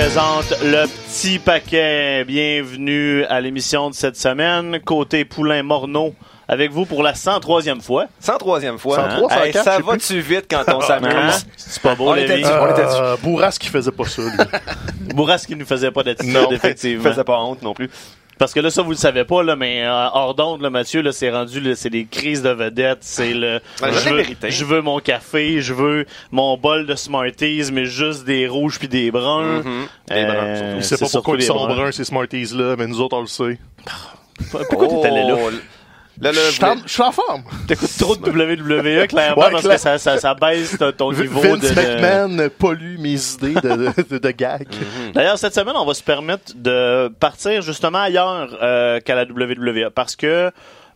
présente le petit paquet. Bienvenue à l'émission de cette semaine. Côté Poulain Morneau avec vous pour la 103e fois. 103e fois. 103, Hey, 104, ça va-tu vite quand on Hein? s'amuse? C'est pas beau, On était. On était Euh, Bourras qui faisait pas ça, lui. Bourras qui nous faisait pas d'attitude, effectivement. Il faisait pas honte non plus. Parce que là, ça, vous le savez pas, là, mais euh, hors d'onde, là, Mathieu, là, c'est rendu, là, c'est des crises de vedettes. C'est le. Ouais, je, veux, je veux mon café, je veux mon bol de Smarties, mais juste des rouges puis des bruns. Mhm. Des bruns, surtout. Sait pas pourquoi ils sont bruns, ces Smarties-là, mais nous autres, on le sait. Pourquoi t'es allé là? Là, là, Je suis en- je suis en forme. T'écoutes trop de WWE, clairement, Ouais, parce clair. que ça, ça, ça baisse ton, niveau Vince de. de- McMahon pollue mes idées de, de, de gag. D'ailleurs, cette semaine, on va se permettre de partir justement ailleurs euh, qu'à la WWE parce que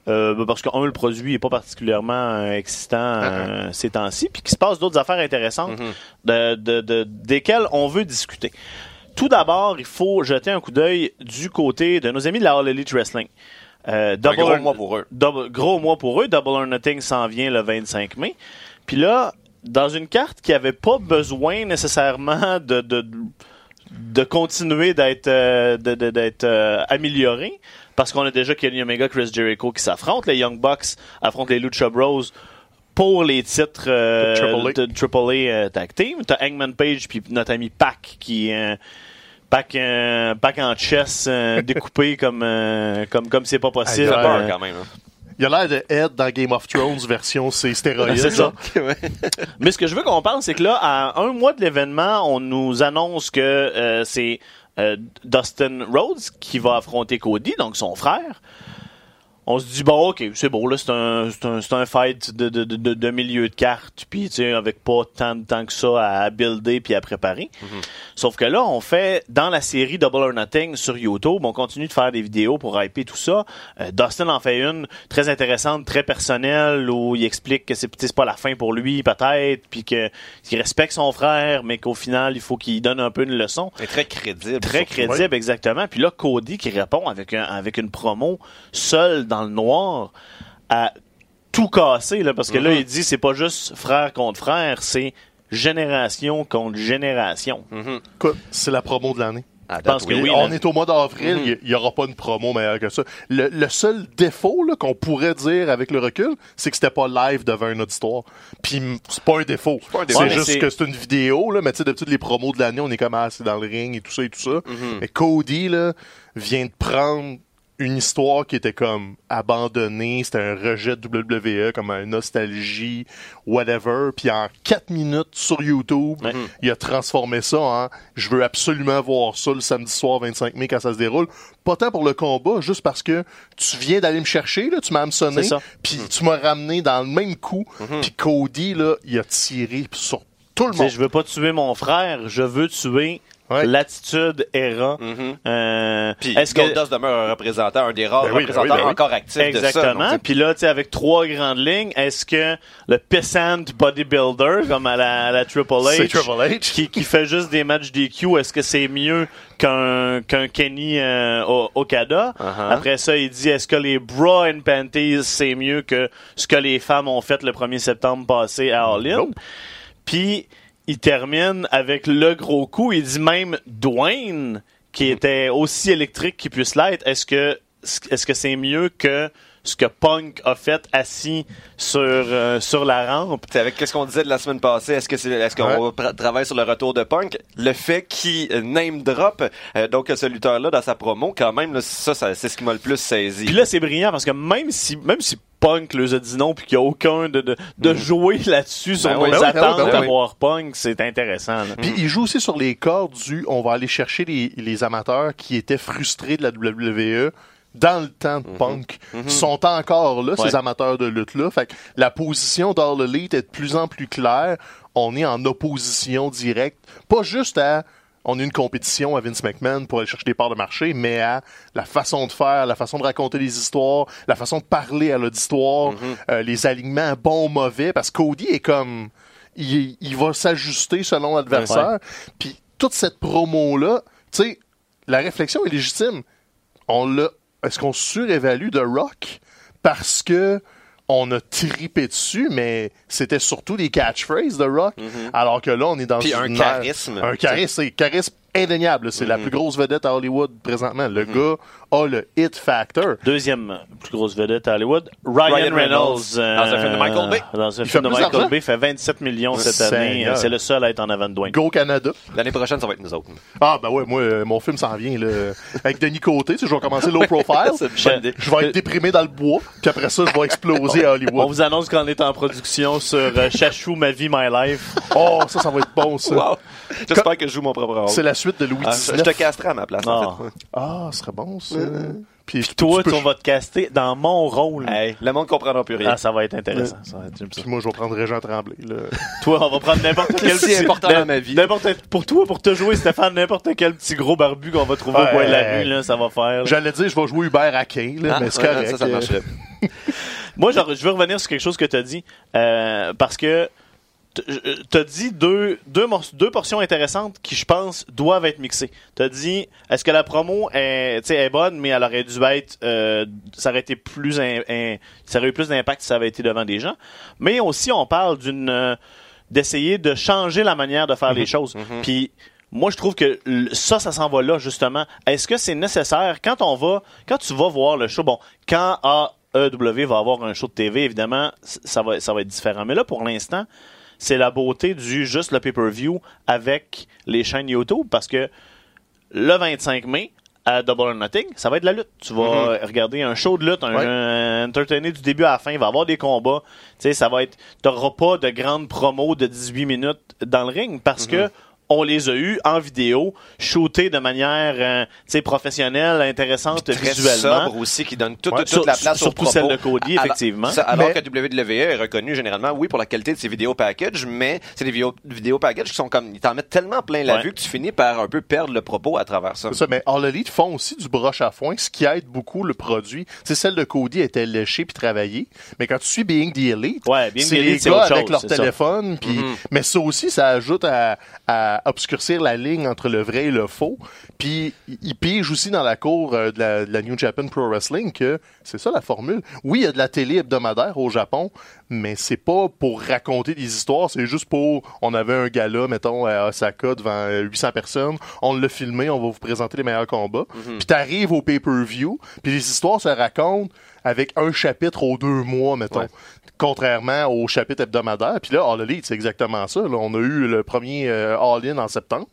euh, parce que un, le produit est pas particulièrement euh, excitant euh, ces temps-ci, puis qu'il se passe d'autres affaires intéressantes de, de, de- desquelles on veut discuter. Tout d'abord, il faut jeter un coup d'œil du côté de nos amis de la All Elite Wrestling. Euh, Un Double gros mois pour eux. Double- gros mois pour eux. Double or Nothing s'en vient le 25 mai. Puis là, dans une carte qui avait pas besoin nécessairement de, de, de continuer d'être euh, de- d'être euh, améliorée, parce qu'on a déjà Kenny Omega, Chris Jericho qui s'affrontent. Les Young Bucks affrontent les Lucha Bros pour les titres euh, De AAA. de AAA euh, Tag Team. T'as Hangman Page puis notre ami Pac qui Pac, euh, Pac en chess euh, découpé comme euh, comme comme c'est pas possible. Ça Ouais, peur Euh, quand même. hein. Il a l'air de Ed dans Game of Thrones version c'est stéroïdes. C'est ça. Mais ce que je veux qu'on parle, c'est que là, à un mois de l'événement, on nous annonce que euh, c'est euh, Dustin Rhodes qui va affronter Cody, donc son frère. On se dit, bon, ok, c'est beau, là, c'est un, c'est un, c'est un fight de, de, de, de milieu de carte, puis tu sais, avec pas tant de temps que ça à builder puis à préparer. Sauf que là, on fait, dans la série Double or Nothing sur YouTube, on continue de faire des vidéos pour hyper tout ça. Euh, Dustin en fait une très intéressante, très personnelle, où il explique que c'est c'est pas la fin pour lui, peut-être, puis que qu'il respecte son frère, mais qu'au final, il faut qu'il donne un peu une leçon. C'est très crédible. Très crédible, exactement. Puis là, Cody qui répond avec, un, avec une promo seul dans le noir à tout casser, là, parce que là, Mhm. il dit c'est pas juste frère contre frère, c'est génération contre génération. Mhm. Écoute, c'est la promo de l'année. Pense date, que oui, on là. est au mois d'avril, Mhm. il n'y aura pas une promo meilleure que ça. Le, le seul défaut qu'on pourrait dire avec le recul, c'est que c'était pas live devant un auditoire. Puis c'est pas un défaut. pas un défaut. Ouais, C'est juste que c'est une vidéo, là, mais tu sais, d'habitude, les promos de l'année, on est comme ah, c'est dans le ring et tout ça et tout ça. Mais Cody, là, vient de prendre une histoire qui était comme abandonnée, c'était un rejet de WWE, comme une nostalgie, whatever. Puis en 4 minutes sur YouTube, Ouais. il a transformé ça en je veux absolument voir ça le samedi soir 25 mai quand ça se déroule. Pas tant pour le combat, juste parce que tu viens d'aller me chercher, là, tu m'as hameçonné, puis tu m'as ramené dans le même coup. Puis Cody, là, il a tiré sur tout le monde. je veux pas tuer mon frère, je veux tuer Ouais. l'attitude era. Mhm. Euh, Puis est-ce que Goldust demeure un représentant, un des rares Ben oui, ben oui, représentants ben oui. encore actifs de ça. Exactement. Puis là, tu sais, avec trois grandes lignes, est-ce que le pissant bodybuilder, comme à la, à la Triple H, Triple H. qui, qui fait juste des matchs DQ, est-ce que c'est mieux qu'un Kenny euh, Okada? Uh-huh. Après ça, il dit, est-ce que les bras and panties, c'est mieux que ce que les femmes ont fait le 1er septembre passé à All In? Nope. Il termine avec le gros coup. Il dit même Dwayne, qui était aussi électrique qu'il puisse l'être, est-ce que est-ce que c'est mieux que ce que Punk a fait assis sur, euh, sur la rampe? C'est avec qu'est-ce qu'on disait de la semaine passée, est-ce que c'est est-ce qu'on Ouais. travaille sur le retour de Punk, le fait qu'il euh, name drop euh, donc ce lutteur là dans sa promo quand même là, ça, ça c'est ce qui m'a le plus saisi. Puis là, c'est brillant parce que même si même si Punk leur a dit non puis qu'il n'y a aucun de, de, de jouer là-dessus sur Ben nos oui, ben oui, ben ben oui. à voir Punk, c'est intéressant. là. Puis il joue aussi sur les cordes du on va aller chercher les, les amateurs qui étaient frustrés de la WWE dans le temps de punk. Ils sont encore là, Ouais. ces amateurs de lutte-là. Fait que la position d'All Elite est de plus en plus claire. On est en opposition directe. Pas juste à on a une compétition à Vince McMahon pour aller chercher des parts de marché, mais à la façon de faire, la façon de raconter les histoires, la façon de parler à l'auditoire, euh, les alignements bons, mauvais, parce que Cody est comme... Il, il va s'ajuster selon l'adversaire. Puis toute cette promo-là, tu sais, la réflexion est légitime. On l'a... Est-ce qu'on surévalue The Rock parce que on a tripé dessus, mais c'était surtout des catchphrases de Rock? Alors que là, on est dans. Puis un charisme. Un charisme, c'est charisme indéniable. C'est la plus grosse vedette à Hollywood présentement. Le gars a le hit factor. Deuxième plus grosse vedette à Hollywood, Ryan, Ryan Reynolds. Reynolds, dans un film de Michael Bay. Dans un Il film fait de Michael? Bay, fait 27 millions cette Seigneur. année. C'est le seul à être en avant de Dwayne. Go Canada. L'année prochaine, ça va être nous autres. Ah, ben ouais, moi, euh, mon film s'en vient, là. Avec Denis Côté, je vais commencer low profile. Idée. Je vais être déprimé dans le bois, puis après ça, je vais exploser à On Hollywood. vous annonce qu'on est en production sur euh, Chachou, Ma vie, My Life. Oh, ça, ça va être bon, ça. Wow! J'espère que je joue mon propre rôle. C'est la suite de Louis Ah, XIX. je te casterai à ma place, en Ah. fait. Ah, ce serait bon, ça. Puis, Toi, tu peux- on va te caster dans mon rôle. Hey, le monde comprendra plus rien. Ah, ça va être intéressant. Ça va être- j'aime ça. Puis moi, je vais prendre Régent Tremblay, là. Toi, on va prendre n'importe quel Si petit... important dans ma vie. N'importe, pour toi, pour te jouer, Stéphane, n'importe quel petit gros barbu qu'on va trouver au Ouais. coin de la rue, là, ça va faire. J'allais dire, je vais jouer Hubert Aquin, là, Ah, mais c'est ouais, correct. Ça, ça euh, marcherait. Moi, genre, je veux revenir sur quelque chose que tu as dit, euh, parce que tu as dit deux, deux, portions intéressantes qui, je pense, doivent être mixées. Tu as dit, est-ce que la promo est, est bonne, mais elle aurait dû être, euh, ça aurait été plus, un- un- ça aurait eu plus d'impact si ça avait été devant des gens. Mais aussi, on parle d'une, euh, d'essayer de changer la manière de faire les choses. Puis, moi, je trouve que ça, ça s'en va là, justement. Est-ce que c'est nécessaire? Quand on va, quand tu vas voir le show, bon, quand AEW va avoir un show de TV, évidemment, ça va, ça va être différent. Mais là, pour l'instant, c'est la beauté du juste le pay-per-view avec les chaînes YouTube parce que le 25 mai, à Double or Nothing, ça va être la lutte. Tu vas euh, regarder un show de lutte, un, Ouais. un entertainer du début à la fin, il va y avoir des combats. Tu sais, ça va être, t'auras pas de grandes promos de 18 minutes dans le ring parce que on les a eus en vidéo, shootés de manière euh, tu sais, professionnelle, intéressante Très visuellement. sobre aussi, qui donne toute, Ouais, toute sur- la place surtout celle de Cody, Alors- effectivement. ça, alors Mais- que WWE est reconnu généralement, oui, pour la qualité de ses vidéos package, mais c'est des vidéos, vidéos package qui sont comme, ils t'en mettent tellement plein la Ouais. vue que tu finis par un peu perdre le propos à travers ça. C'est ça, mais All Elite font aussi du broche à foin, ce qui aide beaucoup le produit. C'est celle de Cody était léchée puis travaillée, mais quand tu suis Being the Elite, Ouais, c'est les gars avec chose, leur téléphone, puis mais ça aussi ça ajoute à, à obscurcir la ligne entre le vrai et le faux. Puis ils pigent aussi dans la cour euh, de, la, de la New Japan Pro Wrestling que c'est ça la formule. Oui, il y a de la télé hebdomadaire au Japon, mais c'est pas pour raconter des histoires, c'est juste pour on avait un gala mettons à Osaka devant euh, 800 personnes, on l'a filmé, on va vous présenter les meilleurs combats. Puis t'arrives au pay-per-view, puis les histoires se racontent avec un chapitre aux deux mois mettons. Ouais. Contrairement au chapitre hebdomadaire. Puis là, All Elite, c'est exactement ça. Là. On a eu le premier euh, All-In en septembre.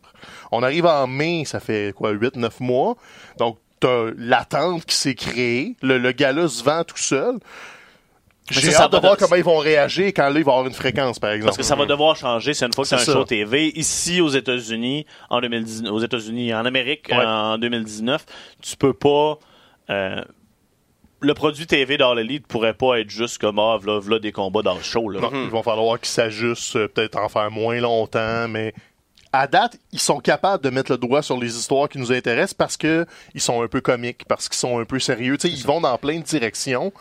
On arrive en mai, ça fait quoi, 8-9 mois. Donc, t'as l'attente qui s'est créée. Le, le gala se vend tout seul. J'ai hâte de voir comment ils vont réagir quand là, il va y avoir une fréquence, par exemple. Parce que ça va devoir changer. C'est une fois que c'est un ça. show TV. Ici, aux États-Unis, en 2019, aux États-Unis, en Amérique, Ouais. en 2019, tu peux pas. euh, le produit TV d'All Elite pourrait pas être juste comme ah, v'là, v'là des combats dans le show. Là. Non, Ils vont falloir qu'ils s'ajustent, euh, peut-être en faire moins longtemps, mais à date, ils sont capables de mettre le doigt sur les histoires qui nous intéressent parce que ils sont un peu comiques, parce qu'ils sont un peu sérieux. Tu sais, ils vont dans plein de directions.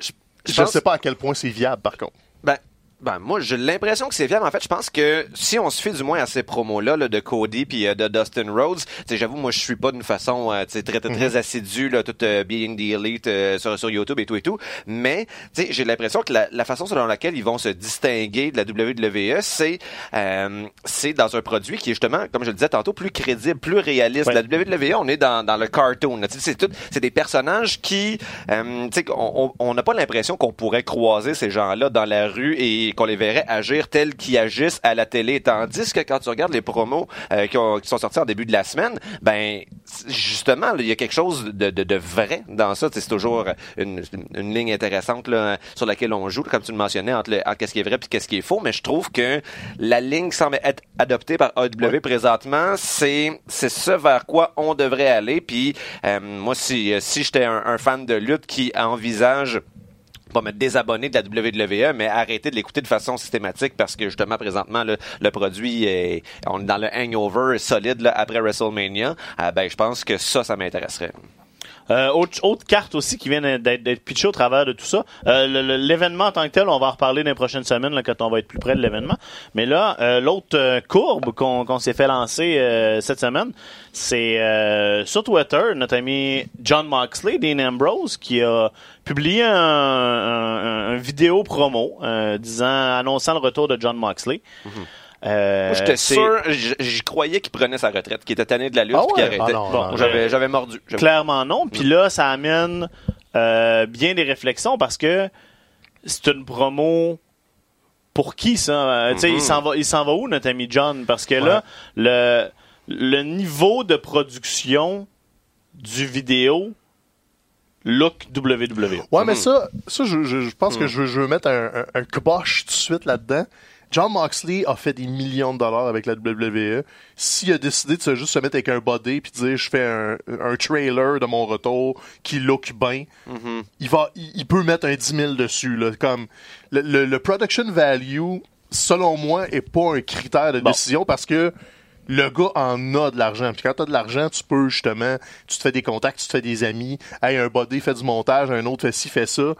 Je je ne pense- sais pas à quel point c'est viable, par contre. Ben, ben moi, j'ai l'impression que c'est viable. En fait, je pense que si on se fait du moins à ces promos-là là, de Cody puis euh, de Dustin Rhodes, tu sais, j'avoue, moi, je suis pas d'une façon euh, tu sais, très, très, très assidue, là, toute euh, Being the Elite euh, sur, sur YouTube et tout et tout. Mais, tu sais, j'ai l'impression que la, la façon selon laquelle ils vont se distinguer de la WWE, c'est euh, c'est dans un produit qui est justement, comme je le disais tantôt, plus crédible, plus réaliste. Ouais. La WWE, on est dans, dans le cartoon. C'est tout, c'est des personnages qui, euh, tu sais, on on- on n'a pas l'impression qu'on pourrait croiser ces gens-là dans la rue et qu'on les verrait agir tels qu'ils agissent à la télé. Tandis que quand tu regardes les promos euh, qui, ont- qui sont sortis en début de la semaine, ben justement, il y a quelque chose de, de, de vrai dans ça. C'est toujours une, une ligne intéressante là, sur laquelle on joue, comme tu le mentionnais, entre, le- entre qu'est-ce qui est vrai et qu'est-ce qui est faux. Mais je trouve que la ligne qui semble être adoptée par AEW présentement, c'est c'est ce vers quoi on devrait aller. Puis euh, moi, si, si j'étais un, un fan de lutte qui envisage pas me désabonner de la WWE, mais arrêter de l'écouter de façon systématique parce que justement présentement le, le produit est on est dans le hangover solide là, après WrestleMania. euh, ben je pense que ça, ça m'intéresserait. Euh, autre, autre carte aussi qui vient d'être pitchée au travers de tout ça. Euh, L'événement en tant que tel, on va en reparler dans les prochaines semaines là, quand on va être plus près de l'événement. Mais là, euh, l'autre euh, courbe qu'on s'est fait lancer euh, cette semaine, c'est euh, sur Twitter, notre ami John Moxley, Dean Ambrose, qui a publié un, un- un vidéo promo disant annonçant le retour de John Moxley. Euh, Moi, J'étais c'est- sûr, j'y croyais qu'il prenait sa retraite, qu'il était tanné de la lutte, Ah puis qu'il arrêtait. Ah non, bon, non, j'avais, non. j'avais mordu. J'avais- Clairement non. Puis là, ça amène euh, bien des réflexions parce que c'est une promo. Pour qui ça? Euh, Tu sais, il s'en va, il s'en va où notre ami John? Parce que là, le le niveau de production du vidéo look WWE. Ouais, mais ça, ça je, je- je pense que je, veux- je veux mettre un, un, un kibosh tout de suite là-dedans. John Moxley a fait des millions de dollars avec la WWE. S'il a décidé de se juste se mettre avec un body puis de dire je fais un, un trailer de mon retour qui look bien, il va, il, il peut mettre un 10 000 dessus. Là, comme le, le- le production value, selon moi, est pas un critère de Bon. décision parce que le gars en a de l'argent. Puis quand t'as de l'argent, tu peux justement, tu te fais des contacts, tu te fais des amis. Hey, un body fait du montage, un autre fait ci, fait ça.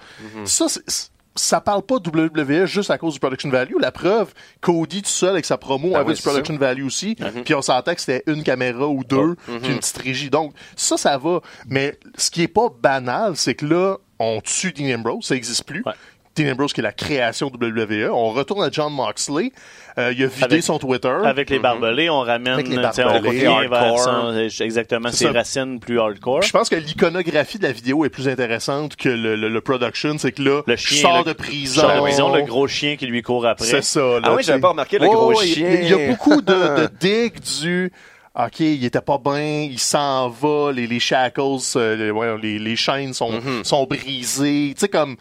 Ça, c'est- ça parle pas de WWE juste à cause du production value. La preuve, Cody tout seul avec sa promo Ben avait oui, du production value aussi. Puis on s'entend que c'était une caméra ou deux, puis une petite régie. Donc ça, ça va. Mais ce qui est pas banal, c'est que là, on tue Dean Ambrose, ça existe plus. Ouais. Dean Ambrose qui est la création de WWE. On retourne à John Moxley. Euh, il a vidé Avec- son Twitter. Avec les barbelés, on ramène, Avec les on barbelés, vers son- exactement C'est ses ça. racines plus hardcore. Je pense que l'iconographie de la vidéo est plus intéressante que le, le, le production. C'est que là, Le je chien, sors le- de prison. De prison, le gros chien qui lui court après. C'est ça. Là, Ah oui, j'avais pas remarqué le Ouais, gros ouais, il- chien. Il y a beaucoup de, de digs du. OK, il était pas bien, il s'en va, les, les shackles, euh, les, ouais, les, les chaînes sont, Mm-hmm. sont brisées. Tu sais, comme.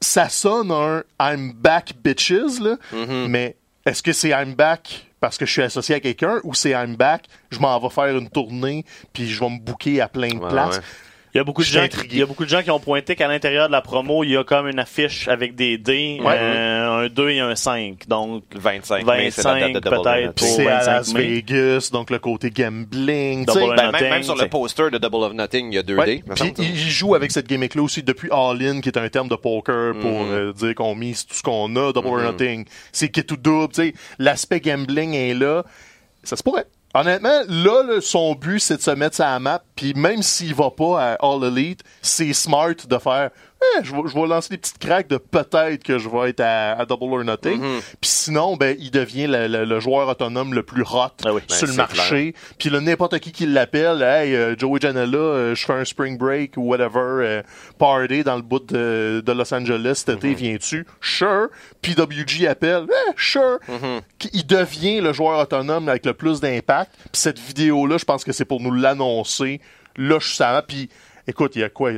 Ça sonne un I'm back bitches, là. Mm-hmm. Mais est-ce que c'est I'm back parce que je suis associé à quelqu'un ou c'est I'm back, je m'en vais faire une tournée puis je vais me booker à plein de Ouais, places? ouais. Il y a beaucoup de gens, intrigué. il y a beaucoup de gens qui ont pointé qu'à l'intérieur de la promo, il y a comme une affiche avec des dés, Ouais. euh, un 2 et un 5. Donc, 25 mai, c'est la date de 25 Double or peut-être Nothing. pour- C'est à 25 Las mai. Vegas, donc le côté gambling. Ben, même, Nothing, même sur le poster de Double of Nothing, il y a 2D. Ouais. me Puis il joue avec cette gimmick-là aussi depuis All In, qui est un terme de poker pour Mhm. euh, dire qu'on mise tout ce qu'on a, Double or Nothing. C'est qui est tout double, tu sais. L'aspect gambling est là. Ça se pourrait. Honnêtement, là, là, son but, c'est de se mettre sur la map, puis même s'il va pas à All Elite, c'est smart de faire Eh, je, vais, je vais lancer des petites craques de peut-être que je vais être à, à Double or Nothing. Mhm. Puis sinon, ben, il devient le, le- le joueur autonome le plus hot Ah oui. sur Ben, le marché. Puis là, n'importe qui qui l'appelle, hey, euh, Joey Janela, euh, je fais un spring break ou whatever, euh, party dans le bout de, de Los Angeles cet été, viens-tu? Sure. PWG appelle, eh, sure. Qui- Il devient le joueur autonome avec le plus d'impact. Puis cette vidéo-là, je pense que c'est pour nous l'annoncer. Là, je suis ça. Puis, écoute, il y a quoi?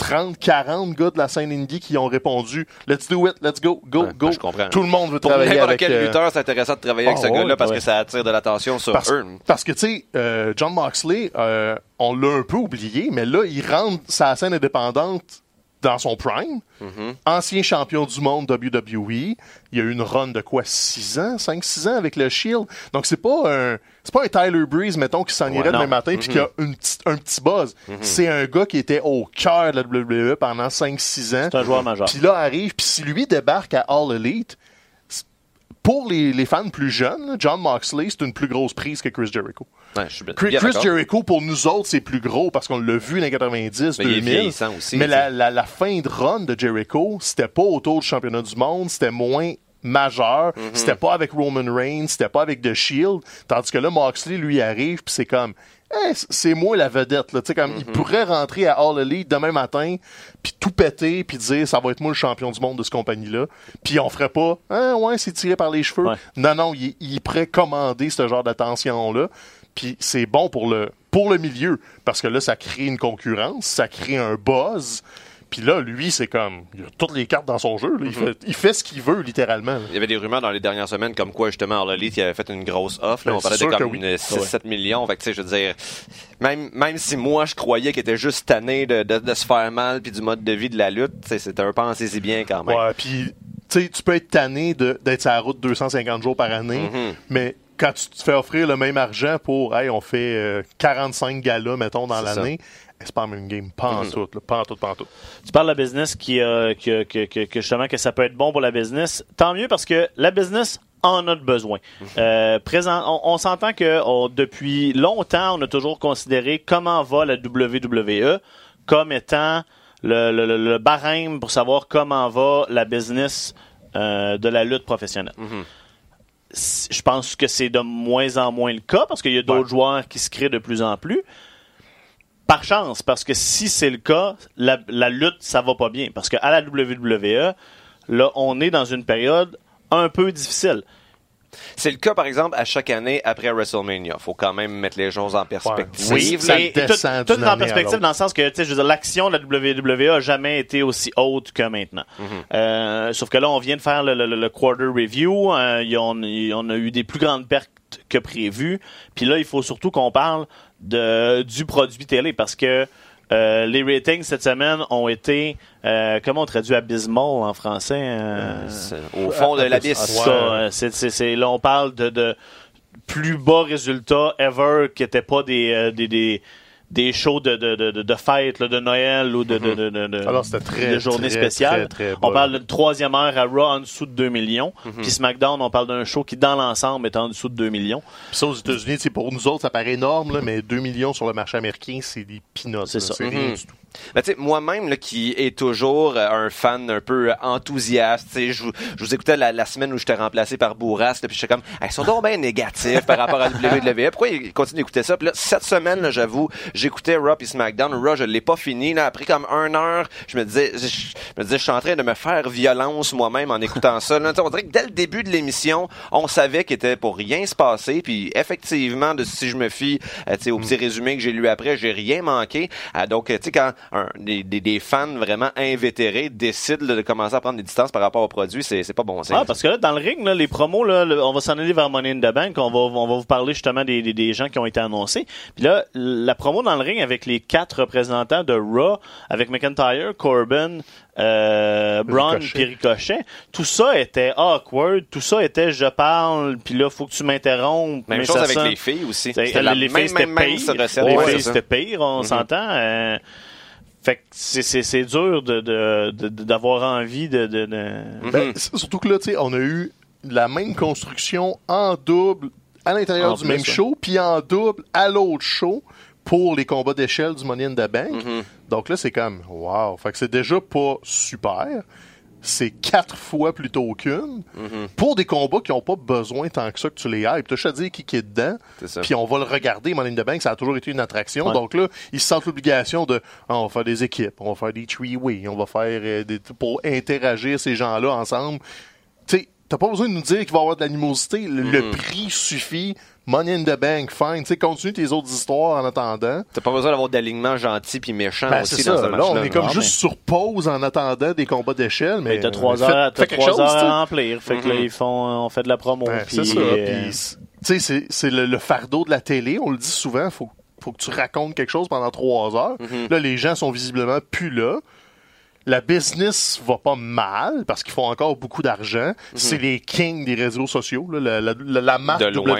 Il y a 30, 40 gars de la scène indie qui ont répondu Let's do it, let's go, go, Ouais, go. je comprends. Tout le monde veut travailler avec quel euh, lutteur, c'est intéressant de travailler avec Ah, ce ouais, gars-là parce ouais. que ça attire de l'attention sur parce, eux. parce que, tu sais, euh, John Moxley, euh, on l'a un peu oublié, mais là, il rentre sa scène indépendante dans son prime. Mm-hmm. Ancien champion du monde WWE. Il y a eu une run de quoi, 6 ans, 5-6 ans avec le Shield. Donc, c'est pas un, c'est pas un Tyler Breeze, mettons, qui s'en irait non. demain matin puis qui a Mm-hmm. une un petit buzz. C'est un gars qui était au cœur de la WWE pendant 5-6 ans. c'est un joueur majeur. Puis là, arrive, puis si lui débarque à All Elite, pour les, les fans plus jeunes, John Moxley, c'est une plus grosse prise que Chris Jericho. Ouais, je suis bien Chris, bien Chris d'accord. Jericho, pour nous autres, c'est plus gros parce qu'on l'a vu dans les 90, Mais il est 2000. vieillissant aussi, mais la, la, la fin de run de Jericho, c'était pas autour du championnat du monde, c'était moins majeur, Mm-hmm. c'était pas avec Roman Reigns, c'était pas avec The Shield, tandis que là, Moxley, lui, arrive, puis c'est comme, Eh, c'est moi la vedette, là, tu sais, comme, Mm-hmm. il pourrait rentrer à All Elite demain matin, puis tout péter, puis dire, ça va être moi le champion du monde de cette compagnie-là, puis on ferait pas, ah ouais, c'est tiré par les cheveux. Ouais. Non, non, il, prêt commander ce genre d'attention-là. Puis c'est bon pour le, pour le milieu, parce que là, ça crée une concurrence, ça crée un buzz. Puis là, lui, c'est comme, il a toutes les cartes dans son jeu. là. il, fait, il fait ce qu'il veut, littéralement. là. Il y avait des rumeurs dans les dernières semaines comme quoi justement All Elite il avait fait une grosse offre. Là, Ben, on parlait c'est de sûr comme que oui. une 6-7 millions. Fait que, tu sais, je veux dire, même, même si moi je croyais qu'il était juste tanné de, de, de se faire mal puis du mode de vie de la lutte, tu sais, c'était un pensez-y bien quand même. Ouais, puis, tu sais, tu peux être tanné de- d'être sur la route 250 jours par année, Mhm. mais quand tu te fais offrir le même argent pour, hey, on fait euh, 45 galas, mettons, dans C'est l'année, c'est pas même game. Pas en tout, là. Pas en tout, pas en tout. Tu parles de la business qui, euh, que, que, que, que justement que ça peut être bon pour la business. Tant mieux parce que la business en a besoin. Euh, présent, on, on s'entend que on- depuis longtemps, on a toujours considéré comment va la WWE comme étant le, le, le- le barème pour savoir comment va la business euh, de la lutte professionnelle. C- Je pense que c'est de moins en moins le cas parce qu'il y a d'autres Ouais. joueurs qui se créent de plus en plus. Par chance, parce que si c'est le cas, la, la lutte, ça va pas bien. Parce qu'à la WWE, là, on est dans une période un peu difficile. C'est le cas, par exemple, à chaque année après WrestleMania. faut quand même mettre les choses en perspective. Oui, tout, tout en perspective dans le sens que, tu sais, je veux dire, l'action de la WWE a jamais été aussi haute que maintenant. Euh, sauf que là, on vient de faire le, le- le quarter review. euh, y a- on, on a eu des plus grandes pertes que prévu. Puis là, il faut surtout qu'on parle de, du produit télé parce que euh, les ratings cette semaine ont été, euh, comment on traduit abysmal en français? euh, C'est Au fond de l'abysse. euh, là, on parle de, de plus bas résultats ever qui n'étaient pas des, euh, des, des, des shows de, de, de, de, de fête, là, de Noël ou de, de, de, de, de- Alors, c'était très, de journée très, spéciale. très, très on parle d'une troisième heure à Raw en dessous de 2 millions. Puis SmackDown, on parle d'un show qui, dans l'ensemble, est en dessous de 2 millions. Puis ça, aux États-Unis, pour nous autres, ça paraît énorme, là, mais 2 millions sur le marché américain, c'est des peanuts. C'est ça. C'est rien Mhm. du tout. Ben, tu sais, moi-même, là, qui est toujours euh, un fan un peu enthousiaste, tu sais, je, vous- je vous écoutais la, la semaine où j'étais remplacé par Bourras, puis j'étais comme, Hey, ils sont donc bien négatifs par rapport à WWE. Pourquoi ils continuent d'écouter ça? Puis là, cette semaine, là, j'avoue, j'écoutais Raw et SmackDown. Raw, je l'ai pas fini. Là, après comme une heure, je me disais, je, me disais, je suis en train de me faire violence moi-même en écoutant ça. Là, on dirait que dès le début de l'émission, on savait qu'il était pour rien se passer. Puis effectivement, de, si je me fie euh, tu sais, au petit résumé que j'ai lu après, j'ai rien manqué. Euh, donc, euh, tu sais, quand un- des, des, des fans vraiment invétérés décident là, de commencer à prendre des distances par rapport au produit, c'est c'est pas bon. signe. Ah, parce que là, dans le ring, là, les promos, là, le- on va s'en aller vers Money in the Bank. On va, on va vous parler justement des, des, des gens qui ont été annoncés. Puis là, la promo dans le ring avec les quatre représentants de Raw, avec McIntyre, Corbin, euh, Braun, puis Ricochet, tout ça était awkward. Tout ça était je parle, puis là, faut que tu m'interrompes. Même mais chose ça avec sonne- les filles aussi. C'est- C'était la les même, filles, c'était même, même pire. recette. Les Ouais, filles, c'était pire, on s'entend. euh, fait que c'est- c'est c'est dur de de- de- de- d'avoir envie de... de, de- Ben, surtout que là, tu sais, on a eu la même construction en double à l'intérieur du même ouais. show, puis en double à l'autre show pour les combats d'échelle du Money in the Bank. Donc là, c'est comme, wow. Fait que c'est déjà pas super. C'est quatre fois plutôt qu'une. Pour des combats qui n'ont pas besoin tant que ça que tu les hypes. T'as juste à dire qui qui est dedans. Puis on va le regarder, Money in the Bank, ça a toujours été une attraction. Ouais. Donc là, ils se sentent l'obligation de, Ah, on va faire des équipes, on va faire des three-way, on va faire euh, des, pour interagir ces gens-là ensemble. Tu sais, t'as pas besoin de nous dire qu'il va y avoir de l'animosité. Le, le prix suffit. Money in the Bank, fine. Tu sais, continue tes autres histoires en attendant. T'as pas besoin d'avoir d'alignement gentil puis méchant Ben, aussi dans ça. ce Là, match-là. on est comme juste sur pause en attendant des combats d'échelle. Mais Mais t'as trois fais- heures, t'as quelque trois chose, heures à remplir. Fait que là, ils font, on fait de la promo. Puis, c'est ça. euh, tu sais, c'est- le, le fardeau de la télé. On le dit souvent. Faut, faut que tu racontes quelque chose pendant trois heures. Là, les gens sont visiblement plus là. La business va pas mal parce qu'ils font encore beaucoup d'argent. C'est les kings des réseaux sociaux. là. La, la- la- la marque De loin,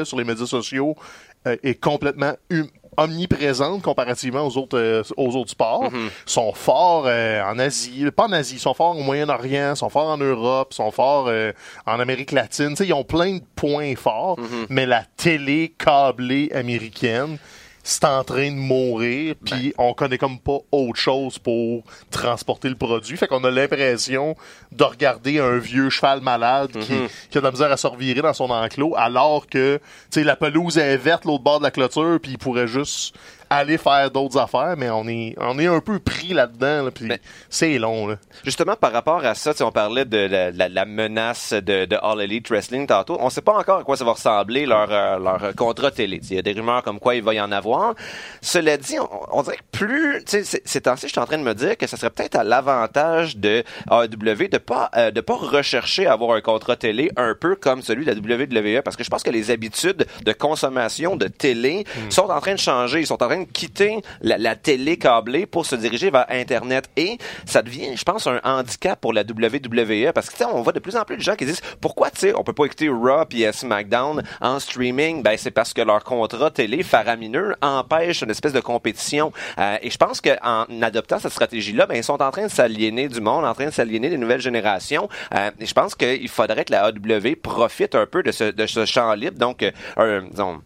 WWE sur les médias sociaux euh, est complètement hum- omniprésente comparativement aux autres euh, aux autres sports. Ils sont forts euh, en Asie, pas en Asie, ils sont forts au Moyen-Orient, ils sont forts en Europe, ils sont forts euh, en Amérique latine. Ils ont plein de points forts, mais la télé câblée américaine c'est en train de mourir, puis on connaît comme pas autre chose pour transporter le produit. Fait qu'on a l'impression de regarder un vieux cheval malade qui, qui a de la misère à se revirer dans son enclos, alors que tu sais la pelouse est verte l'autre bord de la clôture, puis il pourrait juste aller faire d'autres affaires, mais on est on est un peu pris là-dedans, là, puis Mais- c'est long. Là. Justement, par rapport à ça, on parlait de la, la- la menace de, de All Elite Wrestling tantôt. On sait pas encore à quoi ça va ressembler leur, euh, leur euh, contrat télé. Il y a des rumeurs comme quoi il va y en avoir. Cela dit, on, on dirait que plus, ces temps-ci, je suis en train de me dire que ça serait peut-être à l'avantage de AEW de pas euh, de pas rechercher à avoir un contrat télé un peu comme celui de la WWE parce que je pense que les habitudes de consommation de télé sont en train de changer. Ils sont en train de quitter la, la télé câblée pour se diriger vers Internet. Et ça devient, je pense, un handicap pour la WWE parce que, on voit de plus en plus de gens qui disent pourquoi, tu sais, on peut pas écouter Raw et SmackDown en streaming? Ben, c'est parce que leur contrat télé faramineux empêche une espèce de compétition. Euh, et je pense qu'en adoptant cette stratégie-là, ben, ils sont en train de s'aliéner du monde, en train de s'aliéner des nouvelles générations. Euh, et je pense qu'il faudrait que la AW profite un peu de ce, de ce champ libre. Donc, euh, disons,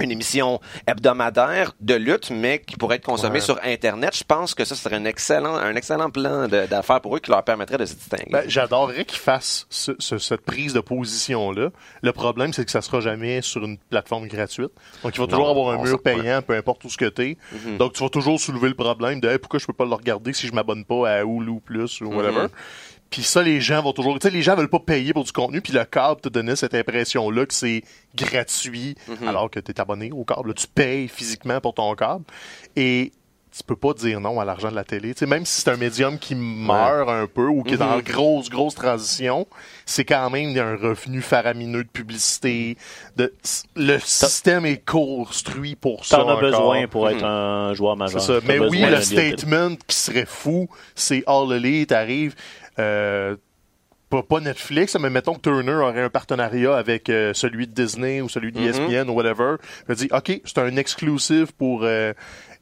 une émission hebdomadaire de lutte, mais qui pourrait être consommée Ouais. sur Internet. Je pense que ça serait un excellent, un excellent plan d'affaires pour eux qui leur permettrait de se distinguer. Ben, J'adorerais qu'ils fassent ce- ce- cette prise de position-là. Le problème, c'est que ça sera jamais sur une plateforme gratuite. Donc, il va toujours Non, avoir un mur payant, peu importe où ce que t'es. Mhm. Donc, tu vas toujours soulever le problème de Hey, pourquoi je peux pas le regarder si je m'abonne pas à Hulu Plus ou whatever? Mhm. Puis ça, les gens vont toujours... Tu sais, les gens veulent pas payer pour du contenu, puis le câble te donnait cette impression-là que c'est gratuit, Mhm. alors que tu es abonné au câble. Là, tu payes physiquement pour ton câble. Et tu peux pas dire non à l'argent de la télé. Tu sais, même si c'est un médium qui meurt un peu ou qui est dans Mhm. une grosse, grosse transition, c'est quand même un revenu faramineux de publicité. De, le système est construit pour ça. T'en as besoin pour être un joueur majeur. ça. Mais oui, le statement qui serait fou, c'est All Elite arrive. Euh, pas, pas Netflix, mais mettons que Turner aurait un partenariat avec euh, celui de Disney ou celui d'ESPN ou whatever. Je dis, OK, c'est un exclusif pour euh,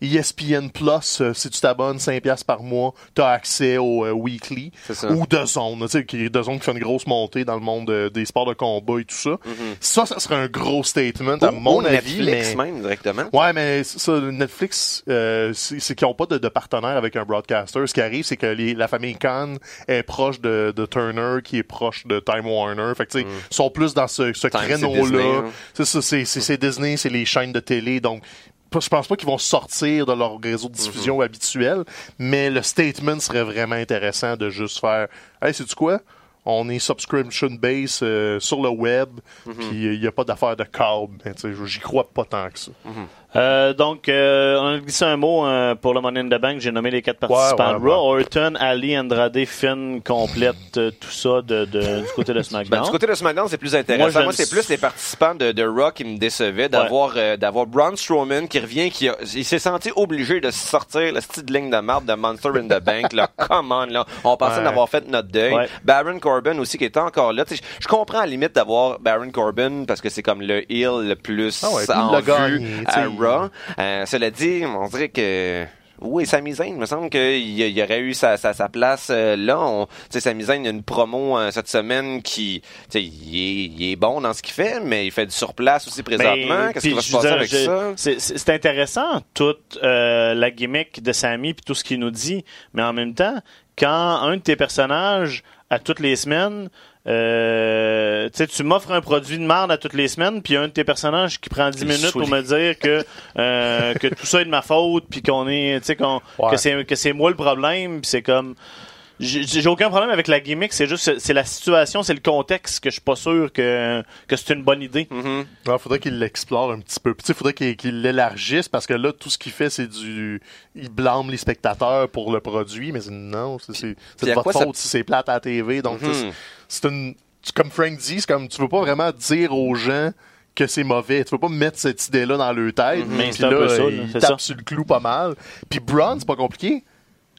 ESPN Plus. euh, si tu t'abonnes 5$ piastres par mois, tu as accès au euh, weekly. Ou The Zone, tu sais, qui The Zone qui fait une grosse montée dans le monde euh, des sports de combat et tout ça. Ça, ça serait un gros statement, à Ou- mon ou avis. Netflix mais... même directement. Ouais, mais ça, Netflix, euh, c'est c'est qu'ils n'ont pas de, de partenaire avec un broadcaster. Ce qui arrive, c'est que les- la famille Khan est proche de, de Turner, qui est proche de Time Warner. Fait que, ils sont plus dans ce, ce Mm. Time, c'est Disney, créneau-là. hein. C'est ça, c'est Disney, c'est les chaînes de télé. Donc, je pense pas qu'ils vont sortir de leur réseau de diffusion Mm-hmm. habituel, mais le statement serait vraiment intéressant de juste faire Hey, sais-tu quoi? On est subscription base euh, sur le web, Mm-hmm. puis il n'y a pas d'affaire de câble. Sais, J'y crois pas tant que ça. Euh, donc, euh, on a glissé un mot euh, pour le Money in the Bank. J'ai nommé les quatre participants ouais, Raw. Orton, Ali, Andrade, Finn complète euh, tout ça de, de- du côté de Ben, SmackDown. du côté de SmackDown, c'est plus intéressant. Moi, c'est plus les participants de, de Raw qui me décevaient d'avoir euh, d'avoir Braun Strowman qui revient, qui a- il s'est senti obligé de sortir la petite ligne de marbre de Monster in the Bank. Là, come on, là. On pensait d'avoir fait notre deuil. Ouais. Baron Corbin aussi qui était encore là. Je comprends à la limite d'avoir Baron Corbin parce que c'est comme le heel le plus Ah en l'a vue à Raw. Euh, cela dit, on dirait que oui, Sami Zayn, il me semble qu'il y aurait eu sa, sa, sa place euh, là. On- Tu sais, Sami Zayn, a une promo euh, cette semaine qui, tu sais, il est, il est bon dans ce qu'il fait, mais il fait du surplace aussi présentement. Mais, Qu'est-ce qui va se passer dire, avec ça? c'est- intéressant, toute euh, la gimmick de Sammy puis tout ce qu'il nous dit, mais en même temps, quand un de tes personnages, à toutes les semaines, euh, tu sais, tu m'offres un produit de merde à toutes les semaines, puis un de tes personnages qui prend 10 Il minutes pour me dire que euh, que tout ça est de ma faute, puis qu'on est, tu sais, qu'on- Ouais. que c'est que c'est moi le problème, puis c'est comme j'ai aucun problème avec la gimmick, c'est juste c'est la situation, c'est le contexte que je suis pas sûr que que c'est une bonne idée. Il faudrait qu'il l'explore un petit peu. Il faudrait qu'il l'élargisse parce que là, tout ce qu'il fait, c'est du. Il blâme les spectateurs pour le produit, mais non, c'est- c'est c'est Puis à de votre quoi ça- faute si c'est plate à la TV. Donc, Mhm. c'est- c'est une. Comme Frank dit, c'est comme tu veux pas vraiment dire aux gens que c'est mauvais. Tu veux pas mettre cette idée-là dans leur tête. Mais Puis c'est un là, peu ça, là, il c'est tape ça. sur le clou pas mal. Puis Braun, c'est pas compliqué.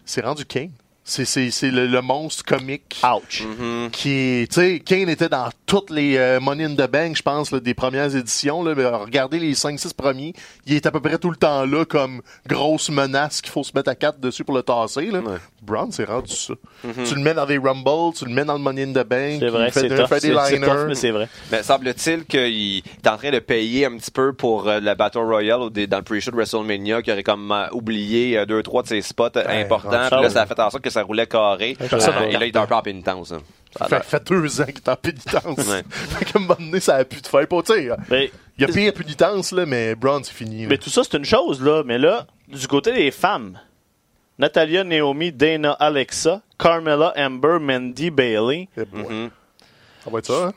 C'est rendu Kane. C'est- C'est c'est le, le monstre comique Ouch. Mhm. qui tu sais, Kane était dans toutes les euh, Money in the Bank, je pense, là, des premières éditions. Là, regardez les 5-6 premiers, il est à peu près tout le temps là comme grosse menace qu'il faut se mettre à quatre dessus pour le tasser. Là. Ouais. Braun, c'est rendu ça. Tu le mets dans des Rumbles, tu le mets dans le Money in the Bank, C'est vrai, il fait, c'est tough. C'est tough, mais c'est vrai. Mais semble-t-il qu'il est en train de payer un petit peu pour euh, la Battle Royale ou des- dans le pre-show de WrestleMania qui aurait comme euh, oublié euh, deux, trois de ses spots euh, importants. Puis là, là. ça a fait en sorte que ça roulait carré. Euh, et là, il est un peu en pénitence. hein. Ça fait, fait deux ans qu'il est en pénitence. Ouais. fait qu'à un moment donné, ça a pu te faire. Pas, tu sais, Mais, il y a pire pénitence, là, mais Braun, c'est fini. là. mais tout ça, c'est une chose, là. Mais là, du côté des femmes, Natalia, Naomi, Dana, Alexa, Carmella, Amber, Mandy, Bailey. Boy. Mhm. Ça va être ça, hein?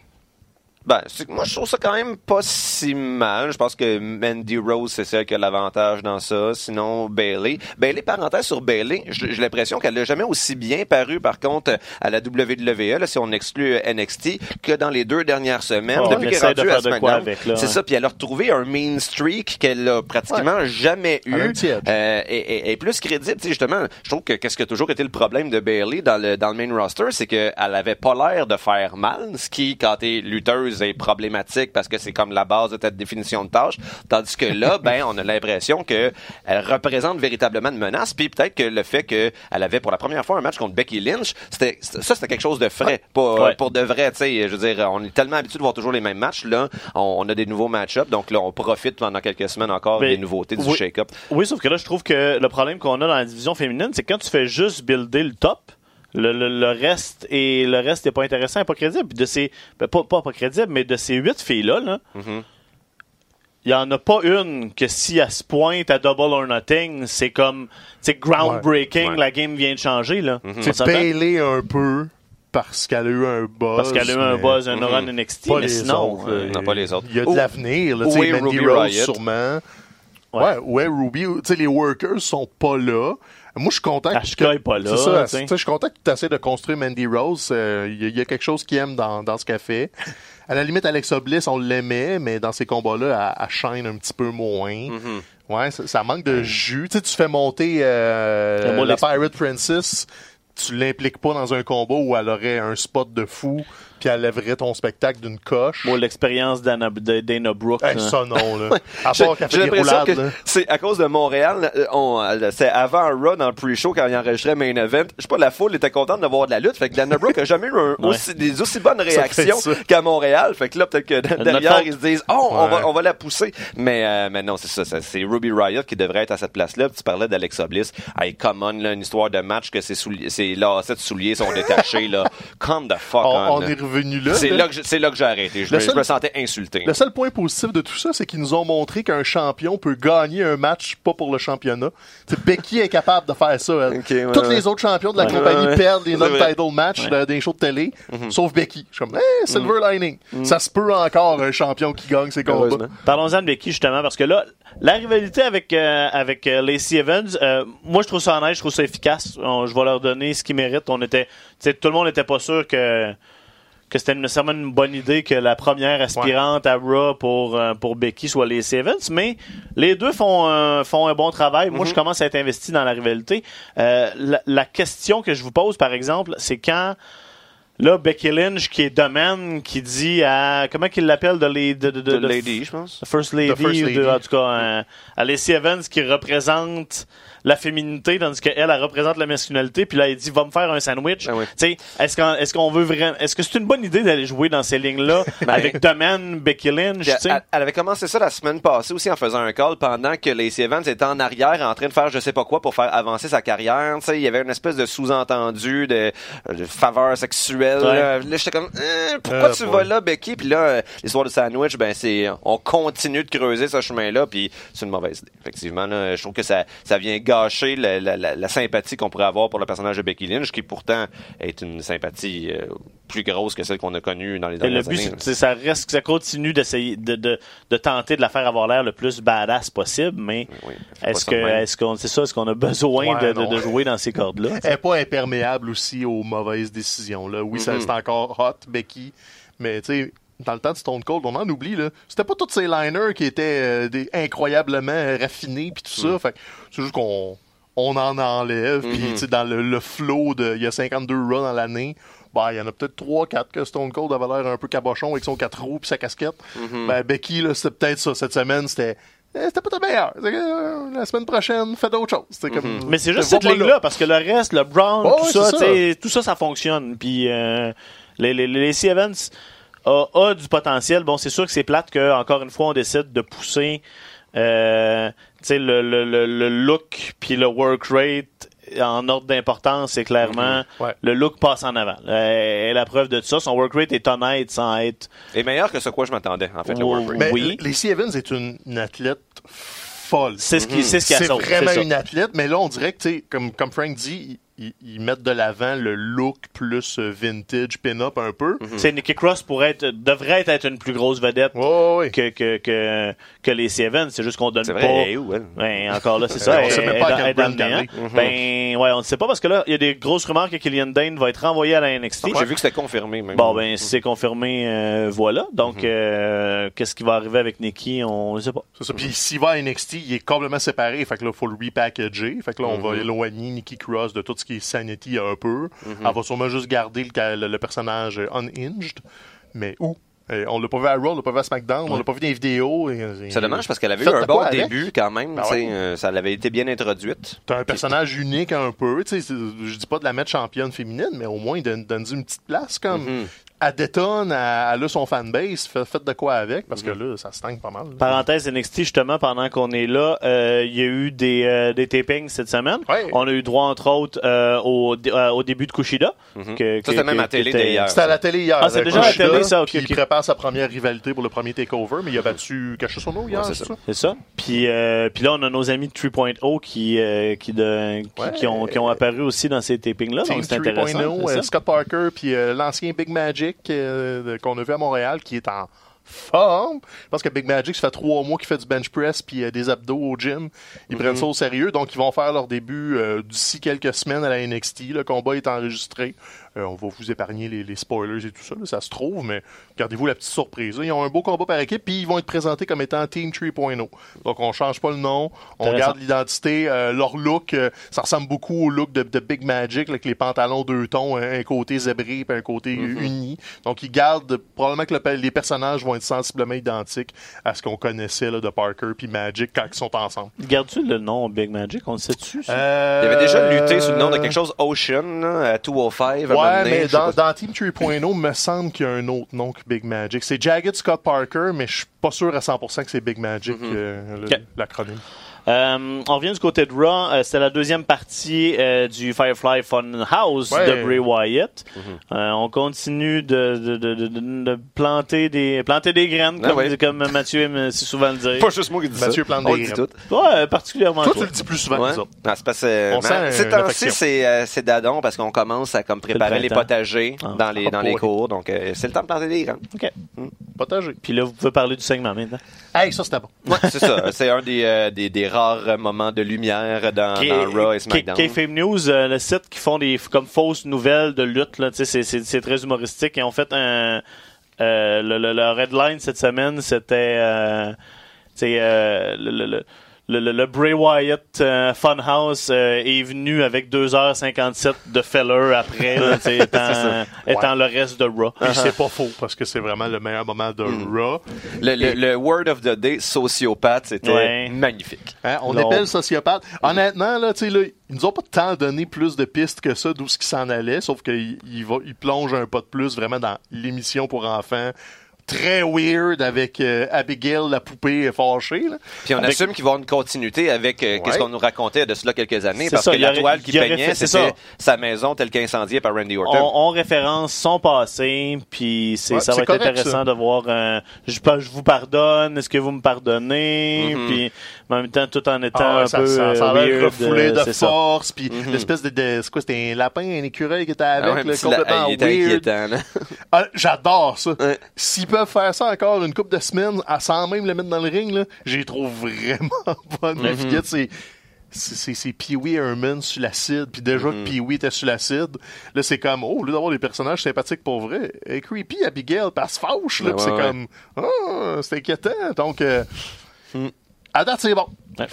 Ben, moi, je trouve ça quand même pas si mal. Je pense que Mandy Rose, c'est celle qui a l'avantage dans ça. Sinon, Bailey. Bailey, parenthèse sur Bailey, j'ai l'impression qu'elle n'a jamais aussi bien paru, par contre, à la WWE, là, si on exclut euh, NXT, que dans les deux dernières semaines. Oh, depuis qu'elle est rendue à SmackDown. C'est ouais. ça, puis elle a retrouvé un mean streak qu'elle a pratiquement jamais eu. Euh, et, et- et plus crédible, justement, je trouve que qu'est-ce qui a toujours été le problème de Bailey dans le dans le main roster, c'est qu'elle avait pas l'air de faire mal, ce qui, quand t'es lutteuse, est problématique parce que c'est comme la base de ta définition de tâche. Tandis que là, ben, on a l'impression que elle représente véritablement une menace. Puis peut-être que le fait qu'elle avait pour la première fois un match contre Becky Lynch, c'était ça, c'était quelque chose de frais, pas Ouais. pour de vrai. Tu sais, je veux dire, on est tellement habitué de voir toujours les mêmes matchs. Là, on, on a des nouveaux match-ups, donc là, on profite pendant quelques semaines encore Mais- des nouveautés du oui. shake-up. Oui, sauf que là, je trouve que le problème qu'on a dans la division féminine, c'est que quand tu fais juste builder le top, le, le- le reste et le reste n'est pas intéressant et pas crédible. Puis de ces ben, pas, pas pas crédible, mais de ces huit filles là, là, Mhm. il y en a pas une que si elle se pointe à double or nothing, c'est comme c'est groundbreaking, Ouais. la game vient de changer là. Mhm. On C'est? Bailey un peu parce qu'elle a eu un buzz. Parce qu'elle a eu un buzz, un run NXT, Pas mais les sinon. autres. euh, là. Non, pas les autres. Il y a de l'avenir. Mandy Ruby Rose, Riott? sûrement. Ouais. Ouais, ouais, Ruby. Tu sais, les workers sont pas là. Moi, je suis content que pas là, C'est ça. Je suis content que tu essaies de construire Mandy Rose. Euh, Il y, a- il y a quelque chose qu'il aime dans, dans ce fait. À la limite, Alexa Bliss, on l'aimait, mais dans ces combats-là, elle, elle shine un petit peu moins. Mhm. Ouais, ça, ça manque de jus. Tu sais, tu fais monter euh, la l'ex- Pirate Princess, tu l'impliques pas dans un combat où elle aurait un spot de fou, puis elle lèverait ton spectacle d'une coche. Moi, l'expérience d'Anna- Brooke. Hey, là. ça non, là. À J'ai part qu'elle fait des l'impression roulades, que là. c'est à cause de Montréal. euh, on- euh, C'est avant Raw dans le pre-show quand il enregistrait Main Event. Je sais pas, la foule était contente de voir de la lutte. Fait que Dana Brooke a jamais eu un- Ouais. aussi, des aussi bonnes réactions qu'à Montréal. Fait que là, peut-être que derrière, ils se disent, oh, on, va, on va la pousser. Mais, euh, mais non, c'est ça, C'est Ruby Riot qui devrait être à cette place-là. Tu parlais d'Alexa Bliss. Hey, come on, là, une histoire de match que ses, souliers, ses lacets de souliers sont détachés, là. Come the fuck On, on. on est revenu là. C'est là. là que j'ai- c'est là que j'ai arrêté. Je, me- je seul- me sentais insulté. Le seul point positif de tout ça, c'est qu'ils nous ont montré qu'un champion peut gagner un match pas pour le championnat. T'sais, Becky est capable de faire ça. elle. Ok, ouais, Tous ouais. les autres champions de la Ouais, compagnie ouais. perdent les non-title matchs de- des shows de télé, sauf Becky. Je suis comme, hey, silver lining. Ça se peut encore un champion qui gagne ses combats. Parlons-en de Becky justement parce que là, la rivalité avec euh, avec euh, Lacey Evans, euh, moi je trouve ça honnête, je trouve ça efficace. On- je vais leur donner ce qu'ils méritent. On était, tout le monde n'était pas sûr que que c'était nécessairement une bonne idée que la première aspirante à Raw pour euh, pour Becky soit Lacey Evans, mais les deux font un, font un bon travail. Moi, je commence à être investi dans la rivalité. Euh, la, la question que je vous pose, par exemple, c'est quand Là, Becky Lynch, qui est domaine, qui dit à. Comment qu'il l'appelle de, les- de, de, Lady, je pense. First Lady, First ou Lady. en tout cas, à Lacey Evans qui représente la féminité, tandis qu'elle, elle représente la masculinité, puis là, il dit, va me faire un sandwich. Oui. Tu sais, est-ce qu'on, est-ce qu'on veut vraiment, est-ce que c'est une bonne idée d'aller jouer dans ces lignes-là avec Domaine, Becky Lynch, tu sais? Elle, elle avait commencé ça la semaine passée aussi en faisant un call pendant que Lacey Evans était en arrière en train de faire je sais pas quoi pour faire avancer sa carrière. Tu sais, il y avait une espèce de sous-entendu de, de faveur sexuelle. Ouais. Là, Là, j'étais comme Hein, pourquoi Ah, tu vas là, Becky? Puis là, euh, l'histoire de sandwich, ben c'est on continue de creuser ce chemin-là, puis c'est une mauvaise idée. Effectivement, là, je trouve que ça, ça vient gâcher la, la- la- la sympathie qu'on pourrait avoir pour le personnage de Becky Lynch, qui pourtant est une sympathie euh, plus grosse que celle qu'on a connue dans les Et le dernières but, années. c'est- ça reste, ça continue d'essayer de, de, de tenter de la faire avoir l'air le plus badass possible, mais Oui, est-ce que, est-ce qu'on, c'est ça, est-ce qu'on a besoin Ouais, de, de, non. de jouer dans ces cordes-là? Elle est pas imperméable aussi aux mauvaises décisions. Là. Oui, ça Mhm. c'est encore hot, Becky, mais tu sais, dans le temps de Stone Cold, on en oublie, là. C'était pas tous ces liners qui étaient euh, des, incroyablement raffinés puis tout ça. Fait que c'est juste qu'on on en enlève. Puis, sais, dans le, le flow de. Il y a 52 runs dans l'année. Ben, il y en a peut-être 3-4 que Stone Cold avait l'air un peu cabochon avec son 4 roues puis sa casquette. Ben, Becky, là, c'était peut-être ça. Cette semaine, c'était. eh, C'était pas ta meilleure. Euh, la semaine prochaine, fais d'autres choses. Comme, Mais c'est juste cette ligne-là, parce que le reste, le Brown, Oh, tout, ça, ça. tout ça, ça fonctionne. Puis euh, les, les, les Evans a, a du potentiel. Bon, c'est sûr que c'est plate que encore une fois, on décide de pousser euh, tu sais, le, le, le, le look puis le work rate en ordre d'importance, c'est clairement Mhm. Ouais. le look passe en avant. Euh, Et la preuve de ça, son work rate est honnête sans être Et meilleur que ce quoi je m'attendais, en fait, le Oh, work rate. Mais Oui. Lacey Evans est une, une athlète folle. c'est ce qui c'est ce qui C'est vraiment une athlète, mais là, on dirait que, tu sais, comme, comme Frank dit, ils, ils mettent de l'avant le look plus euh, vintage pin-up un peu. Mhm. C'est Nikki Cross pourrait être, devrait être une plus grosse vedette que, que, que, que les Seven. C'est juste qu'on donne C'est pas. vrai, elle est où, elle? Ouais, encore là, c'est ça. On elle- sait même pas à quel est. Ben, ouais, on ne sait pas parce que là, il y a des grosses rumeurs que Killian Dane va être renvoyé à la NXT. J'ai vu que c'était confirmé, même. Bon, ben, si c'est confirmé, euh, voilà. Donc, Mhm. euh, qu'est-ce qui va arriver avec Nikki, on ne sait pas. C'est ça. Puis s'il va à NXT, il est complètement séparé. Fait que là, il faut le repackager. Fait que là, on va Mhm. éloigner Nikki Cross de tout ce qui est Sanity un peu. Mhm. Elle va sûrement juste garder le, ca- le- le personnage unhinged. Mais où? On l'a pas vu à Raw, on l'a pas vu à SmackDown, on l'a pas vu dans les vidéos. et- C'est dommage parce qu'elle avait eu un bon avec? début quand même. Ben ouais. euh, ça l'avait été bien introduite. T'as un personnage unique un peu. Je dis pas de la mettre championne féminine, mais au moins, donne, donne une petite place comme. Mhm. Elle détonne, elle, elle a son fanbase, fait- faites de quoi avec, parce que Mhm. là, ça se tangue pas mal. là. Parenthèse NXT, justement, pendant qu'on est là, euh, il y a eu des, euh, des tapings cette semaine. Ouais. On a eu droit, entre autres, euh, au, euh, au début de Kushida. Mhm. que- Ça, c'était même à télé qui était- d'ailleurs. C'était à la télé hier. Ah, c'est déjà à la télé, ça, ok, puis ok. il prépare sa première rivalité pour le premier takeover, mais il a battu Cachusono hier, Ouais, c'est c'est ça. ça? C'est ça. Puis, euh, puis là, on a nos amis de 3.0 qui, euh, qui, de, qui, Ouais. qui ont, qui ont apparu aussi dans ces tapings-là. Donc, c'est intéressant. 3.0, c'est euh, ça. Scott Parker, puis euh, l'ancien Big Magic euh, qu'on a vu à Montréal, qui est en forme. Je pense que Big Magic, ça fait trois mois qu'il fait du bench press puis euh, des abdos au gym. Ils prennent ça au sérieux, donc ils vont faire leur début euh, d'ici quelques semaines à la NXT. Le combat est enregistré. Euh, on va vous épargner les, les spoilers et tout ça, là, ça se trouve, mais gardez-vous la petite surprise. là. Ils ont un beau combat par équipe, puis ils vont être présentés comme étant Team 3.0. Donc on change pas le nom, on garde l'identité, euh, leur look, euh, ça ressemble beaucoup au look de, de Big Magic, là, avec les pantalons deux tons, un, un côté zébré puis un côté uni. Donc ils gardent, probablement que le- les personnages vont être sensiblement identiques à ce qu'on connaissait là, de Parker puis Magic quand ils sont ensemble. Gardes-tu le nom Big Magic? On le sait-tu? Euh, Il avait déjà lutté sous le nom de quelque chose Ocean là, à 205. à un moment Ouais, mais dans, Team 3.0, me semble qu'il y a un autre nom que Big Magic. C'est Jagged Scott Parker, mais je suis pas sûr à 100% que c'est Big Magic, euh, le- Ok. l'acronyme. Euh, on revient du côté de Raw. Euh, C'était la deuxième partie euh, du Firefly Funhouse Ouais. de Bray Wyatt. Euh, on continue de, de, de, de, de- de planter des planter des graines, Ah comme, ouais. comme Mathieu aime si souvent le dire. Pas juste moi qui dis ça. Mathieu plante On des graines. tout. Ouais, particulièrement Toi, toi. tu le dis plus souvent Ouais. que ça. Non, c'est parce que c'est c'est dadon parce qu'on commence à comme préparer les potagers Ah. dans les Ah, dans les boy. cours. Donc euh, c'est le temps de planter des graines. OK. Potager. Puis là, vous pouvez parler du segment maintenant. Hey, ça, c'était bon. Ouais, c'est ça. C'est un des, euh, des des rares moments de lumière dans, dans Raw et SmackDown. Kayfabe News, euh, le site qui font des comme fausses nouvelles de lutte, c'est- c'est c'est très humoristique. Ils ont fait un euh, le, le, le headline cette semaine, c'était euh, tu sais, euh, le, le, le, le, le- le Bray Wyatt euh, Funhouse euh, est venu avec 2h57 de feller après, là, étant, étant le reste de Raw. Puis c'est pas faux, parce que c'est vraiment le meilleur moment de Raw. Le, le, le word of the day, sociopathe, c'était Ouais. magnifique. Hein, on appelle sociopathe. Honnêtement, là, tu sais, là, ils nous ont pas tant donné plus de pistes que ça d'où ce qui s'en allait, sauf qu'il il va, il plonge un pas de plus vraiment dans l'émission pour enfants. Très weird avec euh, Abigail, la poupée fâchée. Là. Puis on Avec- assume qu'il va y avoir une continuité avec euh, qu'est-ce qu'on nous racontait de cela quelques années, parce ça, que la aurait- toile qui peignait, c'était sa maison telle qu'incendiée par Randy Orton. On, on référence son passé, puis c'est Ouais, ça va être correct, intéressant ça. de voir. euh, je, je vous pardonne, est-ce que vous me pardonnez, Mhm. puis en même temps tout en étant Ah ouais, un ça, peu ça, ça a l'air weird, refoulé de force, puis Mhm. l'espèce de, de- c'est quoi, c'était un lapin, un écureuil qui était Ah avec, ouais, là, complètement weird. Ah, J'adore ça. Ouais. Peuvent faire ça encore une couple de semaines, à- sans même le mettre dans le ring, là, j'y trouve vraiment bonne. La fillette, c'est c'est- c'est c'est Pee-Wee Herman sur l'acide, puis déjà que Pee-Wee était sur l'acide, là c'est comme, oh, au lieu d'avoir des personnages sympathiques pour vrai, elle est creepy Abigail, puis elle se fâche, là, Ouais, c'est ouais, Mm. comme, ah, c'est inquiétant, donc, euh, à date c'est bon.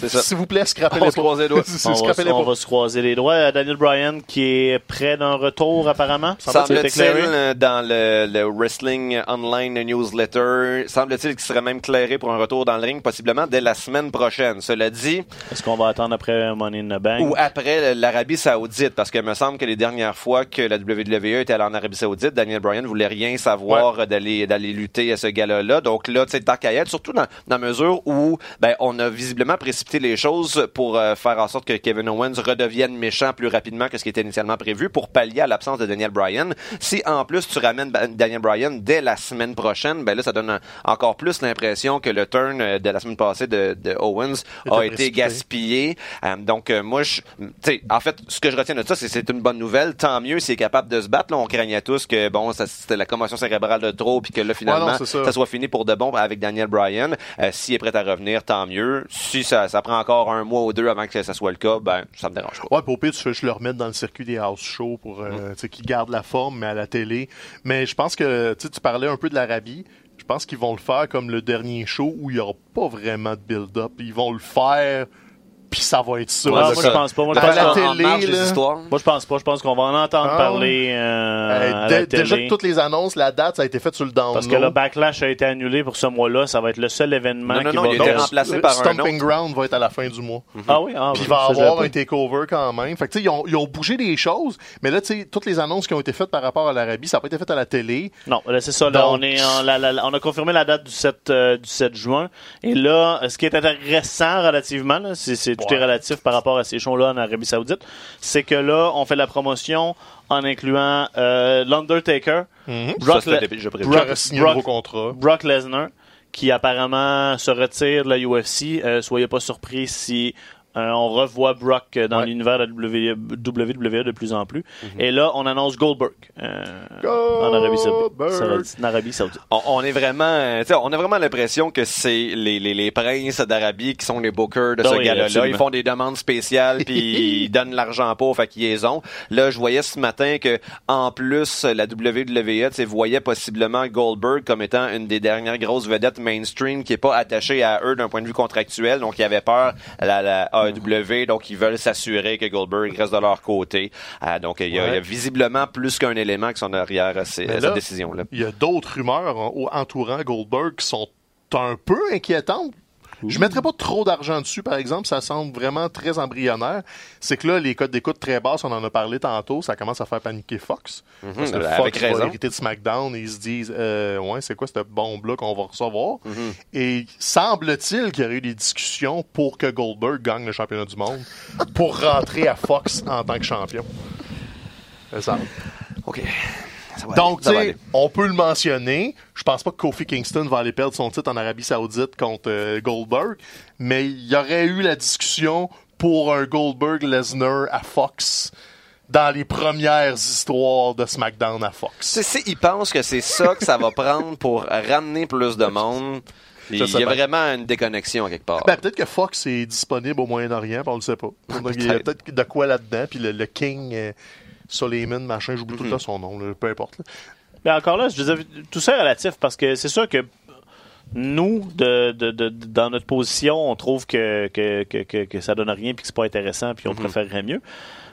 S'il vous plaît, scrapez On les doigts. On, va, on se croiser les doigts. Euh, Daniel Bryan qui est près d'un retour apparemment. Semble-t-il euh, dans le, le Wrestling Online Newsletter, semble-t-il qu'il serait même clairé pour un retour dans le ring, possiblement dès la semaine prochaine. Cela dit, Est-ce qu'on va attendre après Money in the Bank? ou après l'Arabie Saoudite, parce qu'il me semble que les dernières fois que la WWE était allée en Arabie Saoudite, Daniel Bryan voulait rien savoir d'aller d'aller lutter à ce gala-là. Donc là, tu sais, surtout dans, dans la mesure où ben, on a visiblement prévu précipiter les choses pour euh, faire en sorte que Kevin Owens redevienne méchant plus rapidement que ce qui était initialement prévu pour pallier à l'absence de Daniel Bryan. Si en plus tu ramènes Daniel Bryan dès la semaine prochaine, ben là ça donne un- encore plus l'impression que le turn euh, de la semaine passée de, de Owens a été gaspillé. Euh, donc euh, moi, je, tu sais, en fait, ce que je retiens de ça, c'est une bonne nouvelle. Tant mieux s'il est capable de se battre. Là, on craignait tous que bon, c'était la commotion cérébrale de trop, puis que là finalement, Ouais, non, c'est ça. ça soit fini pour de bon avec Daniel Bryan. S'il est prêt à revenir, tant mieux. Si ça, ça prend encore un mois ou deux avant que ça soit le cas, ben ça me dérange pas. Ouais, au pire, tu fais juste le remettre dans le circuit des house shows pour euh, sais, qu'ils gardent la forme, mais à la télé. Mais je pense que tu parlais un peu de l'Arabie. Je pense qu'ils vont le faire comme le dernier show où il n'y aura pas vraiment de build-up. Ils vont le faire, puis ça va être ça. Ouais, là, moi, je pense pas. Moi, je pense la télé, marge là. histoires. Moi, je pense pas. Je pense qu'on va en entendre Ah, parler euh, Euh, à dé- la déjà que toutes les annonces, la date, ça a été fait sur le download. Parce que le backlash a été annulé pour ce mois-là. Ça va être le seul événement Non, non, qui non, va il a été remplacé par un Stomping autre. Ground va être à la fin du mois. Ah oui, ah, Puis il va ça, avoir un takeover quand même. Fait que, tu sais, ils ont, ils ont bougé des choses, mais là, tu sais, toutes les annonces qui ont été faites par rapport à l'Arabie, ça n'a pas été fait à la télé. Non, là, c'est ça. Là, Donc- on, est en- la- la- la- on a confirmé la date du 7, euh, du 7 juin. Et là, ce qui est intéressant relativement, c'est- tout Ouais. est relatif par rapport à ces shows-là en Arabie Saoudite, c'est que là, on fait la promotion en incluant euh, l'Undertaker, Brock, Ça, déjà prévu. Brock- Brock- contrat. Brock Lesnar, qui apparemment se retire de la UFC. Euh, soyez pas surpris si euh, on revoit Brock euh, dans Ouais. l'univers de la WWE de plus en plus. Mhm. Et là, on annonce Goldberg euh, en Arabie Saoudite. Goldberg. En Arabie Saoudite. On, on est vraiment, euh, tu sais, on a vraiment l'impression que c'est les, les, les princes d'Arabie qui sont les bookers de Ah ce oui, absolument. Ils font des demandes spéciales puis ils donnent l'argent pour, fait qu'ils les ont. Là, je voyais ce matin que en plus la WWE, tu sais, voyait possiblement Goldberg comme étant une des dernières grosses vedettes mainstream qui est pas attachée à eux d'un point de vue contractuel, donc ils avaient peur la, la AEW, donc ils veulent s'assurer que Goldberg reste de leur côté. Euh, donc il y, a- il y a Ouais. visiblement plus qu'un élément qui sont derrière euh, ces- Mais cette là, décision-là. Il y a d'autres rumeurs au- entourant Goldberg qui sont un peu inquiétantes. Je mettrais pas trop d'argent dessus, par exemple. Ça semble vraiment très embryonnaire. C'est que là, les codes d'écoute très basses, on en a parlé tantôt, ça commence à faire paniquer Fox. Parce que Fox va hériter de SmackDown et ils se disent, euh, ouais, c'est quoi cette bombe-là qu'on va recevoir? Mhm. Et semble-t-il qu'il y aurait eu des discussions pour que Goldberg gagne le championnat du monde pour rentrer à Fox en tant que champion. Ça semble. OK. Donc, tu sais, on peut le mentionner. Je pense pas que Kofi Kingston va aller perdre son titre en Arabie Saoudite contre euh, Goldberg, mais il y aurait eu la discussion pour un Goldberg-Lesnar à Fox dans les premières histoires de SmackDown à Fox. Tu sais, si ils pensent que c'est ça que ça va prendre pour ramener plus de monde, il y a bien. vraiment une déconnexion quelque part. Ben, peut-être que Fox est disponible au Moyen-Orient, on le sait pas. Donc, il y a Peut-être. peut-être de quoi là-dedans, puis le, le King Suleiman, machin, j'oublie tout le Mhm. temps son nom, là, peu importe. là. Mais encore là, je tout ça est relatif parce que c'est sûr que nous, de, de, de- de- dans notre position, on trouve que, que, que, que, que ça donne rien puis que c'est pas intéressant puis on préférerait mieux.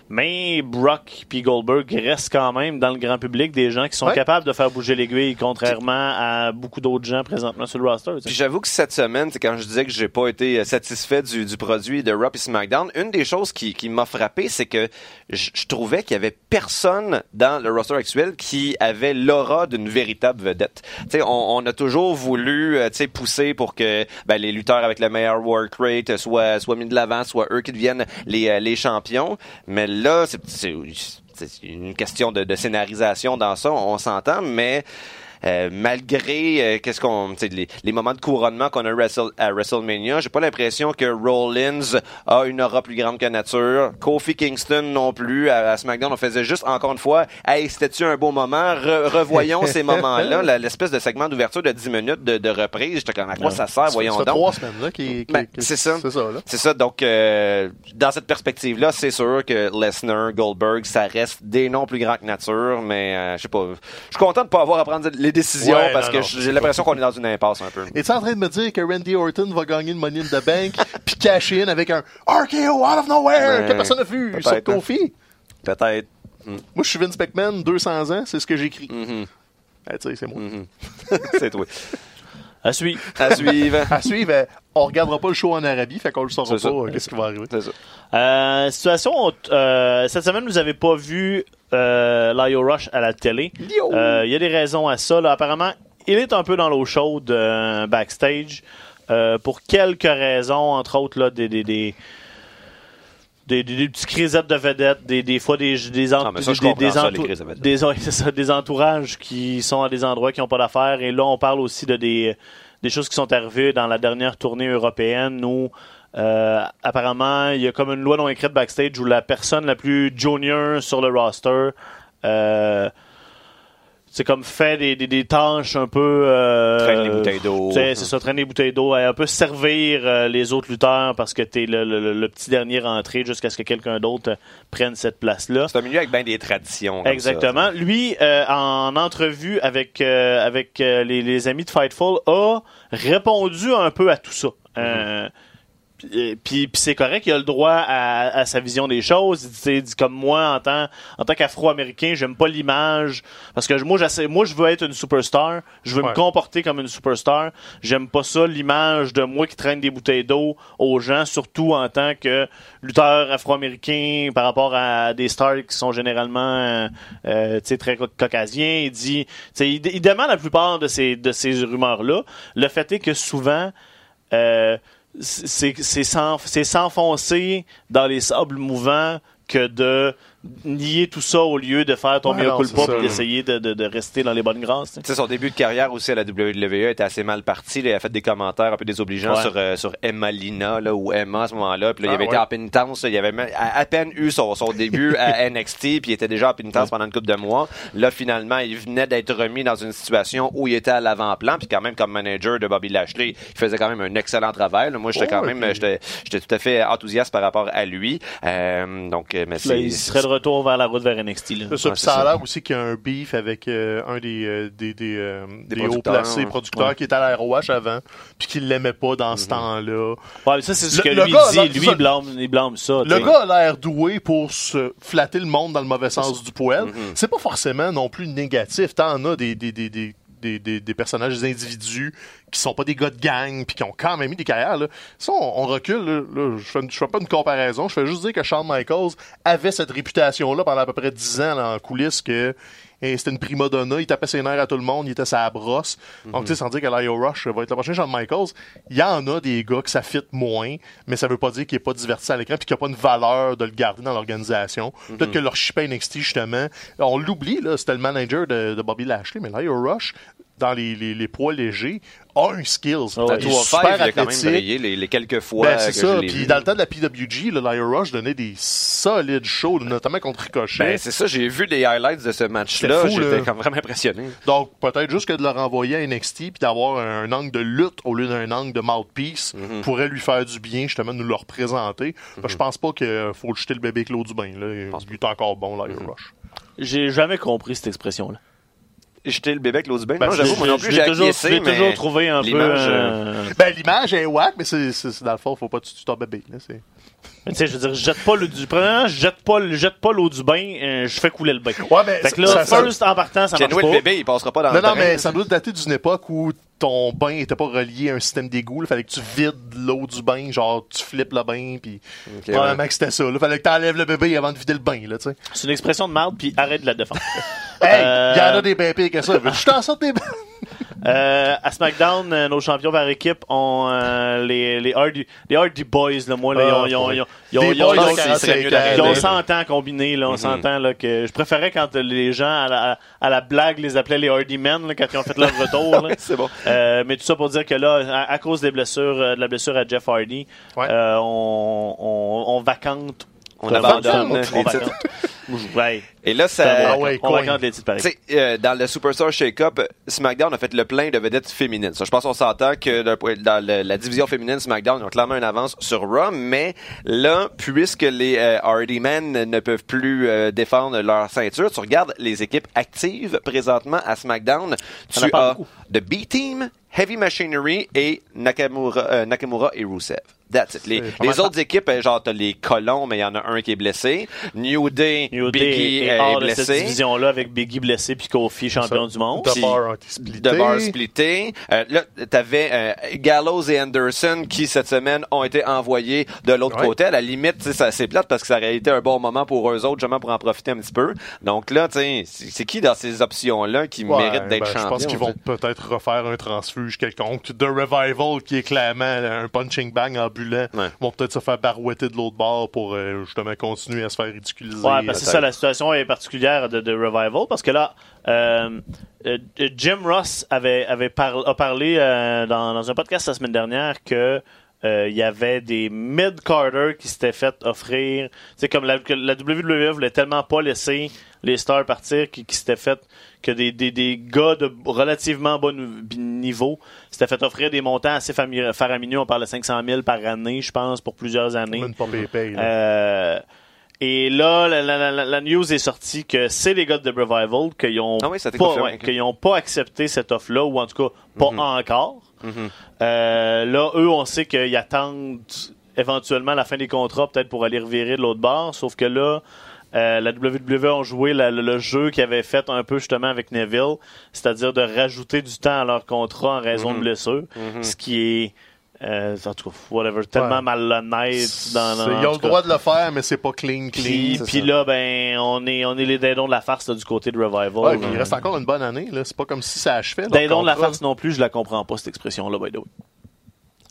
Mais Brock puis Goldberg restent quand même dans le grand public des gens qui sont Ouais. capables de faire bouger l'aiguille, contrairement à beaucoup d'autres gens présentement sur le roster. Puis j'avoue que cette semaine, c'est quand je disais que j'ai pas été euh, satisfait du, du produit de Raw et SmackDown, une des choses qui, qui m'a frappé, c'est que je, je trouvais qu'il y avait personne dans le roster actuel qui avait l'aura d'une véritable vedette. Tu sais, on, on a toujours voulu, euh, tu sais, pousser pour que ben, les lutteurs avec le meilleur work rate soient, soient mis de l'avant, soient eux qui deviennent les, euh, les champions. Mais là, c'est- une question de, de scénarisation dans ça, on s'entend, mais euh, malgré euh, qu'est-ce qu'on les, les moments de couronnement qu'on a Wrestle- à WrestleMania, j'ai pas l'impression que Rollins a une aura plus grande que nature. Kofi Kingston non plus à, à SmackDown, on faisait juste encore une fois, hey, c'était-tu un beau moment? Re- Revoyons ces moments-là, l'espèce de segment d'ouverture de 10 minutes de, de reprise. J'étais comme à quoi ça sert, voyons donc? trois semaines là, qui, qui- Ben, qui- c'est ça. C'est ça, donc euh, dans cette perspective-là, c'est sûr que Lesnar, Goldberg, ça reste des noms plus grands que nature, mais je sais pas. Je suis content de pas avoir à prendre les décisions Ouais, parce non, que non, j'ai l'impression qu'on est dans une impasse un peu. Es-tu en train de me dire que Randy Orton va gagner le Money in the Bank puis cash in avec un RKO out of nowhere Ben, que personne n'a vu sur hein. Kofi? Peut-être. Moi, je suis Vince McMahon, 200 ans, c'est ce que j'écris. Mhm, Eh, tu sais, c'est moi. mhm. c'est toi. À suivre. À suivre. À suivre, euh, on regardera pas le show en Arabie, fait qu'on le saura pas euh, qu'est-ce qui va arriver. C'est ça. Euh, situation, euh, cette semaine, vous n'avez pas vu euh, Lio Rush à la télé. Euh, Il y a des raisons à ça. Là. Apparemment, il est un peu dans l'eau chaude euh, backstage euh, pour quelques raisons, entre autres là, des, des, des, des, des- des petits crisettes de vedettes, des, des fois des, des, en- mais ça, je des, comprends des, ça, entou- les crises de vedettes. des- ouais, c'est ça, des entourages qui sont à des endroits qui n'ont pas d'affaires. Et là, on parle aussi de des, des choses qui sont arrivées dans la dernière tournée européenne où euh, apparemment il y a comme une loi non écrite backstage où la personne la plus junior sur le roster euh, c'est comme fait des, des, des tâches un peu euh, Traîne les bouteilles d'eau. c'est ça traîner les bouteilles d'eau et un peu servir euh, les autres lutteurs parce que t'es le, le, petit dernier rentré jusqu'à ce que quelqu'un d'autre euh, prenne cette place là C'est un milieu avec bien des traditions. comme Exactement. Lui, euh, en entrevue avec euh, avec euh, les, les amis de Fightful, a répondu un peu à tout ça. Euh, puis- Puis, puis c'est correct, il a le droit à, à sa vision des choses. Il dit, comme moi, en tant, en tant qu'Afro-Américain, j'aime pas l'image. Parce que moi, moi, je veux être une superstar. Je veux Ouais. me comporter comme une superstar. J'aime pas ça, l'image de moi qui traîne des bouteilles d'eau aux gens, surtout en tant que lutteur afro-américain par rapport à des stars qui sont généralement euh, euh, tu sais, très caucasiens. Il dit, tu sais, il, il dément la plupart de ces, de ces rumeurs-là. Le fait est que souvent, euh, c'est c'est s'enf- c'est s'enfoncer dans les sables mouvants que de nier tout ça au lieu de faire ton Ouais, non, culpa et d'essayer de, de, de rester dans les bonnes grâces. tu sais. Tu sais, son début de carrière aussi à la WWE était assez mal parti. là. Il a fait des commentaires un peu désobligeants Ouais. sur, euh, sur Emma Lina là, ou Emma à ce moment-là. Puis là, il Ah, avait été en pénitence. là. Il avait même- à, à peine eu son, son début à NXT, puis il était déjà en pénitence pendant une couple de mois. Là, finalement, il venait d'être remis dans une situation où il était à l'avant-plan. Puis quand même, comme manager de Bobby Lashley, il faisait quand même un excellent travail. là. Moi, j'étais Oh, quand ouais, même, puis- j'étais j'étais tout à fait enthousiaste par rapport à lui. Euh, donc, euh, mais c'est... de retour vers la route vers NXT. Là. C'est ça, c'est a l'air aussi qu'il y a un beef avec euh, un des, euh, des, des, euh, Des des hauts placés producteurs Ouais. qui était à la ROH avant, puis qui l'aimait pas dans ce temps-là. Ouais, mais ça, c'est ce Le- que le lui gars, là, dit. Lui, ça- il blâme, il blâme ça. Le gars a l'air doué pour se flatter le monde dans le mauvais sens du poil. Mhm. C'est pas forcément non plus négatif. T'en as des, des, des, personnages, des individus qui sont pas des gars de gang puis qui ont quand même eu des carrières. Ça, on, recule. Là, je, fais, fais pas une comparaison. Je fais juste dire que Shawn Michaels avait cette réputation-là pendant à peu près 10 ans en coulisses que eh, c'était une prima donna, il tapait ses nerfs à tout le monde, il était sa brosse. Donc, tu sais, sans dire que Lio Rush va être le prochain Shawn Michaels, il y en a des gars que ça fit moins, mais ça veut pas dire qu'il est pas diverti à l'écran puis qu'il n'y a pas une valeur de le garder dans l'organisation. Peut-être que leur chip NXT, justement, on l'oublie, là, c'était le manager de, de Bobby Lashley, mais Lio Rush, dans les, les, les poids légers, a un skills. À Il est 3 super il a quand même athlétique. brillé les, les quelques fois Ben, c'est ça. Puis dans le temps de la PWG, le Lio Rush donnait des solides shows, notamment contre Ricochet. Ben, c'est ça, j'ai vu des highlights de ce match-là. J'étais comme vraiment impressionné. Donc, peut-être juste que de le renvoyer à NXT puis d'avoir un, angle de lutte au lieu d'un angle de mouthpiece Mhm. pourrait lui faire du bien, justement, de nous le représenter. Parce que Je pense pas qu'il faut le jeter le bébé Claude Dubin. Là. Il est encore bon, là, Mhm. Rush. J'ai jamais compris cette expression-là. J'étais le bébé avec l'eau du bain. Ben, non, j'avoue, moi non plus, j'ai toujours, acquiescé, je l'ai mais toujours trouvé un peu. l'image, euh, Ben, l'image est whack, mais c'est, c'est, c'est dans le fond, faut pas que tu tues ton bébé. Là, c'est... mais tu sais, je veux dire, je jette pas l'eau du. Premièrement, je jette pas, jette pas l'eau du bain, euh, je fais couler le bain. Ouais, mais Fait que là, ça- ça- first, en partant, ça marche pas. le bébé, il passera pas dans Non, le non, drain. mais ça doit dater d'une époque où ton bain était pas relié à un système d'égout. Il fallait que tu vides l'eau du bain, genre tu flippes le bain, puis Ok, probablement ouais. que c'était ça. Il fallait que t'enlèves le bébé avant de vider le bain, là, tu sais. C'est une expression de merde, puis arrête de la défendre. Hey, Euh, il y en a des bien pires que ça. Veux-tu t'en sorte des Euh, à SmackDown, euh, nos champions par équipe ont euh, les, les, Hardy, les Hardy Boys, là, moi, là, ils ont- ils ont- ils ont- ils ont- ils ont- boys ils ont- de 45 mieux ans. d'arrêter. Ils ont là. 100 ans combinés, là. On Mhm. s'entend, là, que je préférais quand les gens, à la, à la blague, les appelaient les Hardy Men, là, quand ils ont fait leur retour. C'est bon. Euh, mais tout ça pour dire que là, à, à cause des blessures, euh, de la blessure à Jeff Hardy, Ouais. euh, on, on, on vacante. On abandonne les titres. Ouais. Et là, ça. Ah ouais, on vacante les titres pareil. Tu sais, euh, dans le Superstar Shake-Up, SmackDown a fait le plein de vedettes féminines. Ça, je pense qu'on s'entend que d'un point- dans le- la division féminine, SmackDown ils ont clairement une avance sur Raw, mais là, puisque les euh, Hardy Men ne peuvent plus euh, défendre leur ceinture, tu regardes les équipes actives présentement à SmackDown, Ça tu as beaucoup. The B-Team, Heavy Machinery et Nakamura, euh, Nakamura et Rusev. That's it. Les, autres équipes, euh, genre, t'as les colons, mais il y en a un qui est blessé. New Day, New Day Biggie est hors est de cette blessé. division-là avec Biggie blessé puis Kofi champion du monde. The Bar ont été splittés. de bar splitté. Euh, là, t'avais euh, Gallows et Anderson qui cette semaine ont été envoyés de l'autre Ouais. côté. À la limite, tu sais, ça c'est plate parce que ça aurait été un bon moment pour eux autres, justement pour en profiter un petit peu. Donc là, tu sais, c'est qui dans ces options-là qui Ouais, mérite d'être ben, champion Je pense qu'ils vont peut-être refaire un transfuge quelconque. The Revival, qui est clairement un punching bag Ouais. vont peut-être se faire barouetter de l'autre bord pour euh, justement continuer à se faire ridiculiser. Ouais, parce que c'est Euh, ça, la situation est particulière de, de Revival, parce que là, euh, euh, Jim Ross avait, avait par- a parlé euh, dans, dans un podcast la semaine dernière que euh, il y avait des mid-carter qui s'étaient fait offrir. C'est comme la, la WWE voulait tellement pas laisser les stars partir qui, qui s'étaient fait que des, des, des gars de relativement bon niveau s'étaient fait offrir des montants assez fami- faramineux. On parle de 500 000 par année, je pense, pour plusieurs années. Même pas. Euh, et là, la, la- la- la news est sortie que c'est les gars de The Revival qui ont, Ah oui, pas, ouais, pas accepté cette offre-là, ou en tout cas pas Mhm. encore. Euh, là, eux, on sait qu'ils attendent éventuellement la fin des contrats, peut-être pour aller revirer de l'autre bord, sauf que là, euh, la WWE ont joué la- le, le jeu qu'ils avaient fait un peu justement avec Neville, c'est-à-dire de rajouter du temps à leur contrat en raison de Mhm. blessures, Mhm. ce qui est, euh, en tout cas, whatever, tellement Ouais. malhonnête dans, Ils ont le cas. droit de le faire, mais c'est pas clean, clean. Puis, là, ben, on est, on est les dindons de la farce là, du côté de Revival. Ouais, puis il reste encore une bonne année. là. C'est pas comme si ça achevait. dindons de la farce non plus, je la comprends pas, cette expression-là, by the way.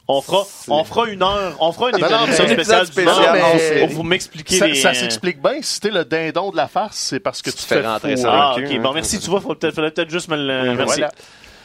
On fera, on fera une heure, on fera une Non, non, émission spéciale pour- mais- pour vous m'expliquer Ça, les... ça s'explique bien. Si t'es le dindon de la farce, c'est parce que Tu tu, te fais rentrer ça Ah, le cul, ok, hein. bon, merci. Tu vois, faut peut-être, fallait peut-être juste me le, merci. Voilà.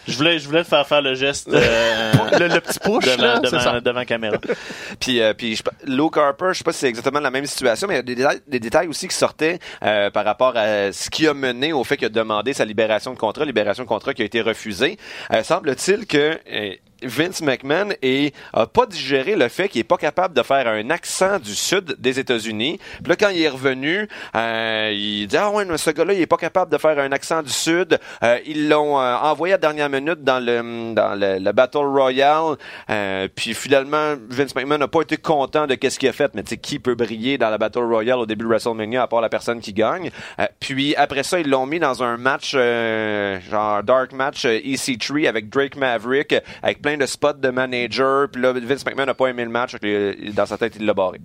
Je voulais, je voulais te faire faire le geste, euh, Le, le petit push, devant, là, devant, ça. devant caméra. Puis, euh, puis je, Luke Harper, je sais pas si c'est exactement la même situation, mais il y a des détails, des détails aussi qui sortaient euh, par rapport à ce qui a mené au fait qu'il a demandé sa libération de contrat, libération de contrat qui a été refusée. Euh, semble-t-il que euh, Vince McMahon est, a pas digéré le fait qu'il est pas capable de faire un accent du sud des États-Unis. Puis là, quand il est revenu, euh, il dit ah ouais, mais ce gars-là, il est pas capable de faire un accent du sud. Euh, ils l'ont euh, envoyé à la dernière minute dans le dans le, le Battle Royale. Euh, puis finalement, Vince McMahon n'a pas été content de qu'est-ce qu'il a fait. Mais tu sais, qui peut briller dans la Battle Royale au début de WrestleMania à part la personne qui gagne? Euh, puis après ça, ils l'ont mis dans un match euh, genre dark match euh, EC3 avec Drake Maverick, avec plein de spots de manager. Puis là, Vince McMahon n'a pas aimé le match. puis, Dans sa tête, il l'a barré.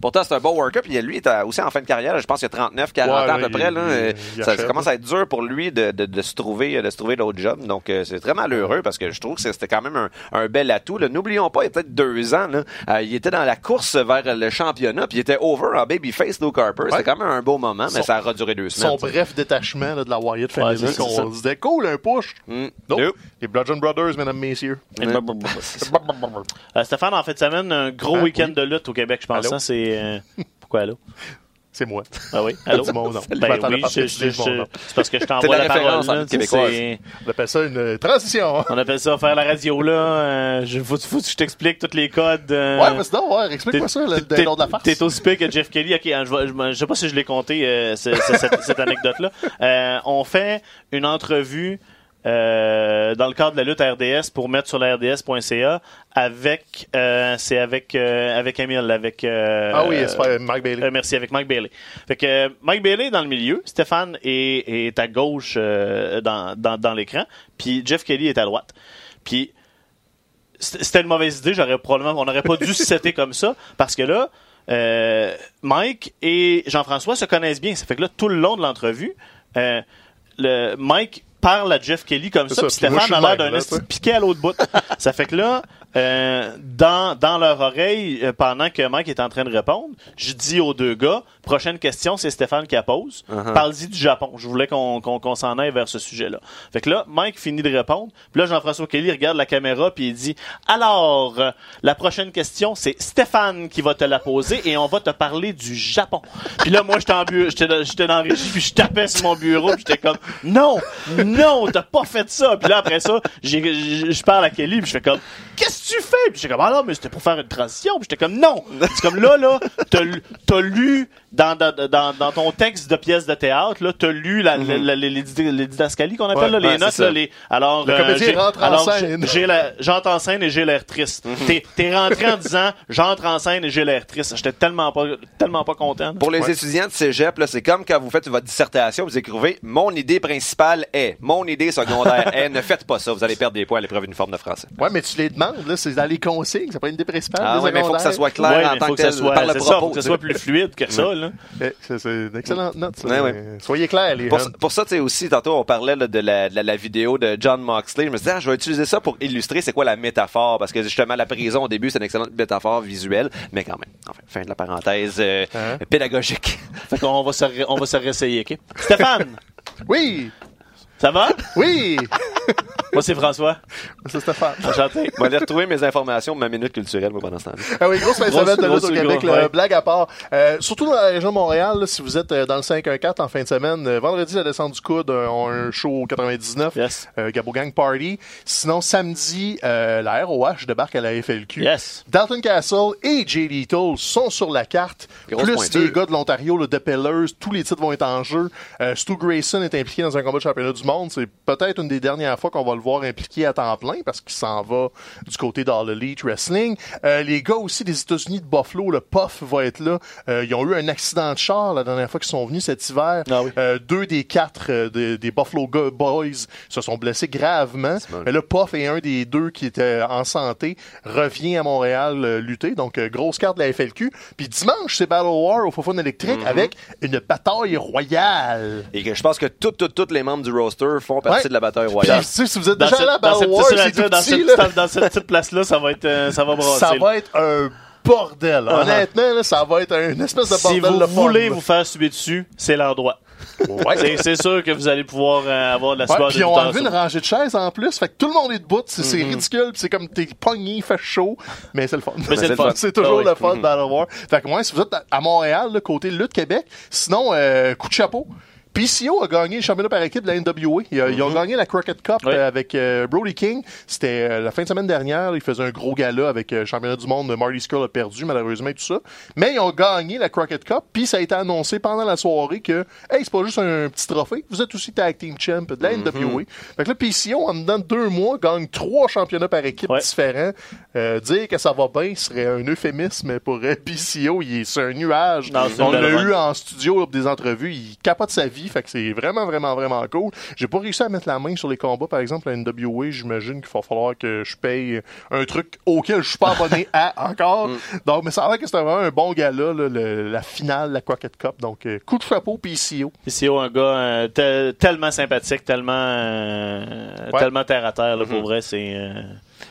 Pourtant, c'est un bon worker. Puis lui, il est aussi en fin de carrière. Je pense qu'il a 39, 40 Ouais, ans à peu près. il- Là, il- Euh, il ça, commence à être dur pour lui de, de, de se trouver de se trouver l'autre job. Donc, euh, c'est très malheureux parce que je trouve que c'était quand même un, un bel atout. N'oublions pas, il y a peut-être deux ans, là, euh, il était dans la course vers le championnat. Puis il était over en babyface, Luke Harper. C'était Ouais. quand même un beau moment, mais Son- ça a duré deux semaines. Son bref détachement là, de la Wyatt Ouais, Family, ça. se disait cool, un push. Mm. Nope. Nope. Les Bludgeon Brothers, mesdames, messieurs. Euh, Stéphane, en fait, ça mène un gros Ah, week-end oui. de lutte au Québec, je pense. C'est euh, pourquoi allô? C'est moi. Ah oui, allô? Dis mon nom. Ben oui, je- nom. c'est parce que je C'est t'envoie la la, parole. là, c'est- On appelle ça une euh, transition. On appelle ça faire la radio là. Euh, je, faut, faut que je t'explique tous les codes. euh, Ouais, mais sinon, ouais, explique-moi ça, le t'es- dindon de la farce. T'es aussi pire que Jeff Kelly. Ok, hein, je, sais pas si je l'ai compté euh, ce- ce- cette, cette anecdote-là. On fait une entrevue euh, dans le cadre de la lutte RDS pour mettre sur la RDS.ca avec euh, c'est avec euh, avec Emile avec euh, Ah oui, c'est pas Mike Bailey. euh, merci, avec Mike Bailey. Fait que Mike Bailey est dans le milieu, Stéphane est, est à gauche dans, dans, dans l'écran, puis Jeff Kelly est à droite. Puis c'était une mauvaise idée, j'aurais probablement on n'aurait pas dû se setter comme ça parce que là Mike et Jean-François se connaissent bien. Ça fait que là tout le long de l'entrevue, le Mike parle à Jeff Kelly comme ça, ça, puis Stéphane a l'air d'un de piqué à l'autre bout. ça fait que là, euh, dans, dans leur oreille, euh, pendant que Mike est en train de répondre, je dis aux deux gars, prochaine question, c'est Stéphane qui la pose. Uh-huh. Parle-y du Japon. Je voulais qu'on qu'on qu'on s'en aille vers ce sujet-là. Fait que là, Mike finit de répondre. Puis là, Jean-François Kelly regarde la caméra puis il dit, alors, euh, la prochaine question, c'est Stéphane qui va te la poser et on va te parler du Japon. Puis là, moi, j'étais en bu- j'étais dans, j'étais dans la régie puis je tapais sur mon bureau puis j'étais comme, non, non, t'as pas fait ça. Puis là, après ça, je parle à Kelly puis je fais comme, qu'est-ce tu fais? Puis j'étais comme, ah non, mais c'était pour faire une transition. Puis j'étais comme, non. C'est comme là, là, t'as lu dans, dans, dans, dans ton texte de pièce de théâtre, là, t'as lu la, la- la- les, les, les didascalies qu'on appelle, Ouais, là, les ouais, notes, là, les, alors, Le rentre en scène. j'entre en scène et j'ai l'air triste. T'es, t'es rentré en disant, j'entre en scène et j'ai l'air triste. J'étais tellement pas, tellement pas content. Pour les Ouais. étudiants de cégep, là, c'est comme quand vous faites votre dissertation, vous écrivez « Mon idée principale est »,« Mon idée secondaire est ». Ne faites pas ça, vous allez perdre des points à l'épreuve uniforme de français. Ouais, mais tu les demandes, là, c'est dans les consignes, c'est pas une idée principale. Ah des oui, mais il faut que ça soit clair Ouais, en mais tant faut que que ça tel, soit, par le c'est ça, faut que ça soit plus fluide que ça, là. Eh, C'est c'est une excellente note, ça. Ouais, ouais. Soyez clairs, les Pour, pour ça, tu sais, aussi, tantôt, on parlait là, de, la, de la- la vidéo de John Moxley. Je me disais, ah, je vais utiliser ça pour illustrer c'est quoi la métaphore. Parce que justement, la prison, au début, c'est une excellente métaphore visuelle. Mais quand même, enfin, fin de la parenthèse euh, Hein? pédagogique. Fait qu'on va se, on va se réessayer, OK? Stéphane, Oui! Ça va? Oui! Moi, c'est François. c'est Stéphane. Enchanté. Vais aller retrouver mes informations, ma minute culturelle, moi, pendant ce temps-là. Ah oui, grosse fin de semaine grosse au Québec, gros, là, ouais. blague à part. Euh, surtout dans la région de Montréal, là, si vous êtes euh, dans le 5-1-4 en fin de semaine, euh, vendredi, la descente du coude, euh, ont un show au 99, Yes. Gabo Gang Party. Sinon, samedi, la ROH débarque à la FLQ. Yes. Dalton Castle et Jay Lethal sont sur la carte. Grosse plus pointure. les gars de l'Ontario, le The Pillars, tous les titres vont être en jeu. Stu Grayson est impliqué dans un combat de championnat du monde. C'est peut-être une des dernières fois qu'on va le voir impliqué à temps plein parce qu'il s'en va du côté d'All Elite Wrestling. Euh, les gars aussi des États-Unis de Buffalo, le Puff va être là. Euh, ils ont eu un accident de char la dernière fois qu'ils sont venus cet hiver. Ah oui. Euh, deux des quatre des, des Buffalo Boys se sont blessés gravement. Mais le Puff est un des deux qui était en santé, revient à Montréal lutter. Donc, grosse carte de la FLQ. Puis dimanche, c'est Battle War au Fofone électrique avec une bataille royale. Et que je pense que tous tous tous les membres du roster font partie Ouais. de la bataille Puis, royale. tu sais, si vous êtes Dans déjà cette, à Battle War, c'est c'est tout dans petit, cette, là. petite- dans cette petite place-là, ça va être, euh, ça va brasser. Ça va être un bordel. Uh-huh. Honnêtement, là, ça va être une espèce de Si bordel vous de voulez fun. vous faire suer dessus, c'est l'endroit. Ouais. C'est- sûr que vous allez pouvoir euh, avoir de la Ouais, sueur puis de ils ont enlevé une rangée de chaises en plus, fait que tout le monde est debout, c'est Mm-hmm. ridicule, puis c'est comme t'es pogné, il fait chaud, mais c'est le fun. Mais c'est le fun. c'est toujours Ah oui. le fun Battle War. Fait que moi, si vous êtes à- à Montréal, là, côté Lutte Québec, sinon, euh, coup de chapeau. PCO a gagné le championnat par équipe de la NWA. Ils, euh, ils ont gagné la Crockett Cup Oui. euh, avec euh, Brody King. C'était euh, la fin de semaine dernière. Ils faisaient un gros gala avec euh, le championnat du monde. Marty Skrull a perdu malheureusement et tout ça. Mais ils ont gagné la Crockett Cup. Puis ça a été annoncé pendant la soirée que hey, c'est pas juste un petit trophée. Vous êtes aussi tag team champ de la NWA. Fait que là, PCO, en dedans de deux mois, gagne trois championnats par équipe Ouais. différents. Dire que ça va bien serait un euphémisme pour euh, PCO. Il est sur un nuage. Non, c'est On l'a eu en studio là, pour des entrevues. Il capote sa vie. Fait que c'est vraiment, vraiment, vraiment cool. J'ai pas réussi à mettre la main sur les combats. Par exemple, la NWA, j'imagine qu'il va falloir que je paye un truc auquel je suis pas abonné à encore. Donc, mais ça a l'air que c'était vraiment un bon gala, là, le- la finale, la Crockett Cup. Donc, euh, coup de chapeau, PCO. PCO, un gars euh, tel- tellement sympathique, tellement, euh, Ouais. tellement terre à terre, là, pour vrai, c'est.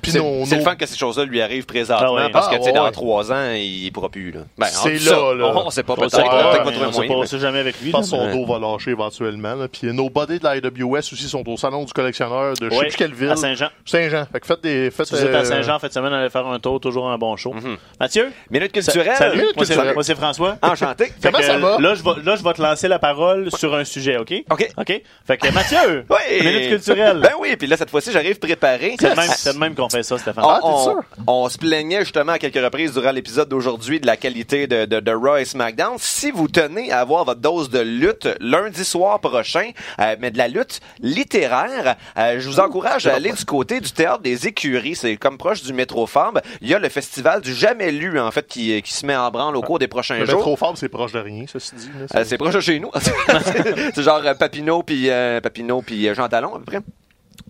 Puis C'est nos- c'est le fun que ces choses-là lui arrivent présentement Ah ouais. parce que Ah, ouais, dans ouais. trois ans il pourra plus là. Ben, C'est là, ça. là. On, on sait pas on peut-être qu'on trouver on sait jamais avec lui. Je pense son dos va lâcher éventuellement. Là. Puis nos buddies de la AWS aussi sont au salon du collectionneur de je sais plus quelle ville. à Saint-Jean. Saint-Jean. Fait que faites des. Faites, Si vous êtes à euh, Saint-Jean de semaine, allez faire un tour, toujours un bon show. Mathieu? Minute culturelle. Salut, Minute moi c'est- culturelle. moi c'est François. Enchanté. Comment ça va? Là, je vais, là, je vais te lancer la parole sur un sujet, OK? OK. OK? Fait que Mathieu, minute culturelle. Ben oui, puis là cette fois-ci j'arrive préparé. c'est, le même, c'est le même qu'on fait ça, Stéphane. On, Ah, t'es on- sûr? on se plaignait justement à quelques reprises durant l'épisode d'aujourd'hui de la qualité de, de, de Raw et SmackDown. Si vous tenez à avoir votre dose de lutte lundi soir prochain, euh, mais de la lutte littéraire, euh, je vous encourage à aller du côté du théâtre des écuries. C'est comme proche du métro Fab. Il y a le festival du jamais lu en fait qui, qui se met en branle au cours des prochains Le jours. métro fort, c'est proche de rien, ceci dit. Euh, c'est proche de chez nous. c'est genre Papineau puis Papineau puis euh, Jean Talon à peu près.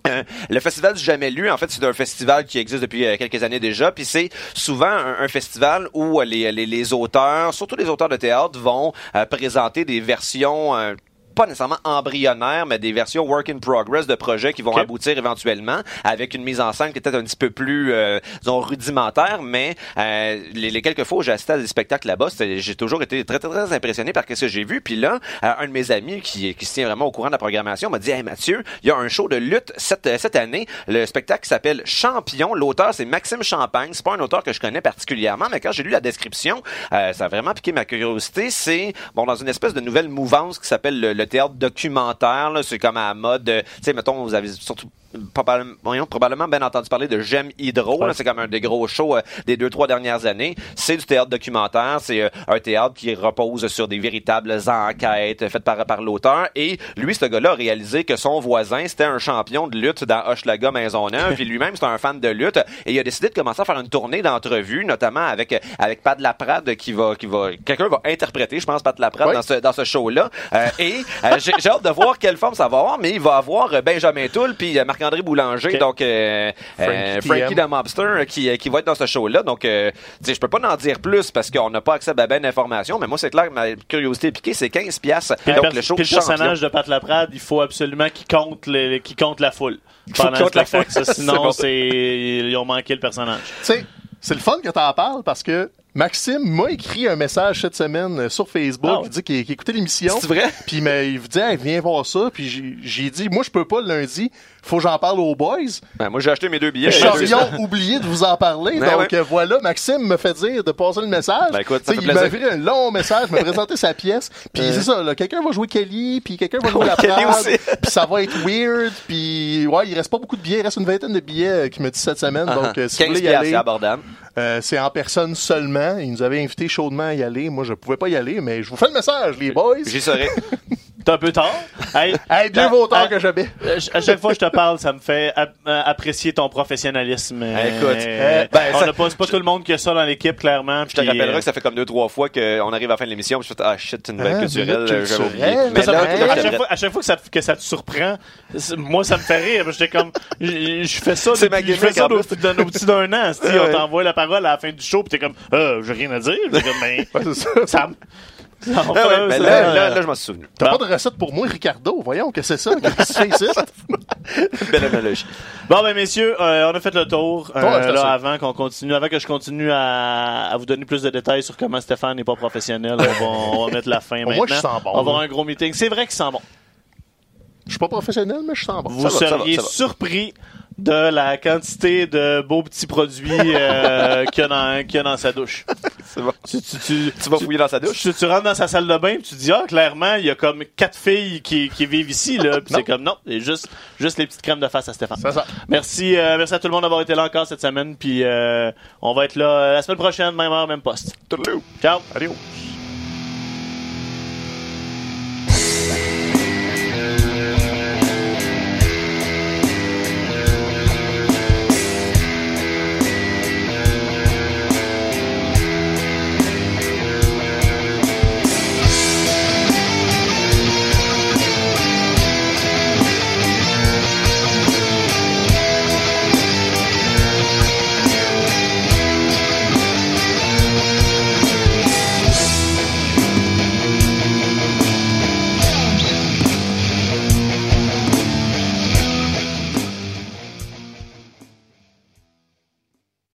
Euh, le festival du jamais lu, en fait, c'est un festival qui existe depuis euh, quelques années déjà, puis c'est souvent un, festival où euh, les, auteurs, surtout les auteurs de théâtre, vont présenter des versions pas nécessairement embryonnaires, mais des versions work in progress de projets qui vont aboutir éventuellement avec une mise en scène qui est peut-être un petit peu plus, euh, disons, rudimentaire, mais euh, les, les quelques fois où j'ai assisté à des spectacles là-bas, j'ai toujours été très, très, très impressionné par ce que j'ai vu. Puis là, euh, un de mes amis qui, qui se tient vraiment au courant de la programmation m'a dit, hey Mathieu, il y a un show de lutte cette, cette année. Le spectacle s'appelle Champion. L'auteur, c'est Maxime Champagne. C'est pas un auteur que je connais particulièrement, mais quand j'ai lu la description, euh, ça a vraiment piqué ma curiosité. C'est, bon, dans une espèce de nouvelle mouvance qui s'appelle le, le théâtre documentaire, c'est comme à la mode, euh, tu sais, mettons, vous avez surtout probablement, voyons, probablement bien entendu parler de J'aime Hydro. là, C'est comme un des gros shows euh, des deux, trois dernières années. C'est du théâtre documentaire. C'est euh, un théâtre qui repose sur des véritables enquêtes faites par, par l'auteur. Et lui, ce gars-là, a réalisé que son voisin, c'était un champion de lutte dans Hochelaga Maisonneuve. Puis lui-même, c'est un fan de lutte. Et il a décidé de commencer à faire une tournée d'entrevues, notamment avec, avec Pat Laprade qui va, qui va, quelqu'un va interpréter, je pense, Pat Laprade Oui. dans ce, dans ce show-là. Euh, et euh, j'ai j'ai hâte de voir quelle forme ça va avoir, mais il va avoir euh, Benjamin Toul puis euh, Marc-André Boulanger, donc euh, euh, Frankie Frankie the Mobster qui, qui va être dans ce show-là. Donc, euh, je peux pas en dire plus parce qu'on n'a pas accès à ben d'informations, mais moi, c'est clair que ma curiosité est piquée, c'est 15 piastres. Puis Donc, le, le show puis le champion. personnage de Pat Laprade, il faut absolument qu'il compte, le- qu'il compte la foule. faut Pendant qu'il compte le la spectacle. foule. Ça, Sinon, C'est bon. c'est ils ont manqué le personnage. Tu sais, c'est le fun que t'en parles parce que Maxime m'a écrit un message cette semaine euh, sur Facebook. Ah ouais? Il dit qu'il écoutait l'émission. C'est vrai? Puis il me dit, Hey, viens voir ça. Puis j'ai- dit, moi, je peux pas le lundi. Faut que j'en parle aux boys. Ben, moi, j'ai acheté mes deux billets. Nous aurions oublié de vous en parler. Ben donc ouais. euh, voilà, Maxime me fait dire de passer le message. Ben, écoute, il m'a écrit un long message, m'a présenté sa pièce. Puis c'est ça, là, quelqu'un va jouer Kelly, puis quelqu'un va jouer la Kelly Prade, aussi. Puis ça va être weird. Puis ouais, il reste pas beaucoup de billets. Il reste une vingtaine de billets euh, qu'il m'a dit cette semaine. Donc euh, si vous 15 voulez y aller, abordable. Euh, c'est en personne seulement. Il nous avait invité chaudement à y aller. Moi, je pouvais pas y aller, mais je vous fais le message, les boys. J'y serai. T'es un peu tard. Hey, Hey, Dieu vaut tard à- que j'avais. euh, À chaque fois que je te parle, ça me fait ap- euh, apprécier ton professionnalisme. Écoute, Euh, ben, on ça- n'a pas, c'est pas tout le monde qui a ça dans l'équipe, clairement. Je te rappellerai que ça fait comme deux, trois fois qu'on arrive à la fin de l'émission. puis Je fais, ah shit, une nouvelle Ah, culturelle. j'avais oublié. Mais Ça là, à, chaque je fois, à chaque fois que ça, te- que ça te surprend, c'est- moi, ça me fait rire. J'étais comme, je fais ça C'est depuis, je fais ça au-dessus d'un an. si. On t'envoie la parole à la fin du show, puis t'es comme, euh, j'ai rien à dire. Comme, ben, Ouais, c'est ça. Ah ouais, ça- là, là, là, je m'en suis souvenu. T'as Bon. pas de recette pour moi, Ricardo? Voyons que c'est ça? Qu'est-ce que tu fais ici? Belle analogie. Bon, ben, messieurs, euh, on a fait le tour. euh, Ouais, là, avant qu'on continue, avant que je continue à, à vous donner plus de détails sur comment Stéphane n'est pas professionnel, on va, on va mettre la fin maintenant. moins, je sens bon, On va avoir un gros meeting. C'est vrai qu'il sent bon. Je suis pas professionnel, mais je sens bon. Vous va, ça va, seriez ça va. surpris de la quantité de beaux petits produits euh, qu'il y, a dans sa douche. Bon. Tu, vas fouiller dans sa douche? Tu, rentres dans sa salle de bain et tu dis, ah, clairement, il y a comme quatre filles qui, vivent ici. Là. Puis c'est comme, non, c'est juste, les petites crèmes de face à Stéphane. Ça. Merci, euh, merci à tout le monde d'avoir été là encore cette semaine. Puis euh, on va être là la semaine prochaine, même heure, même poste. Toulou. Ciao. Adios.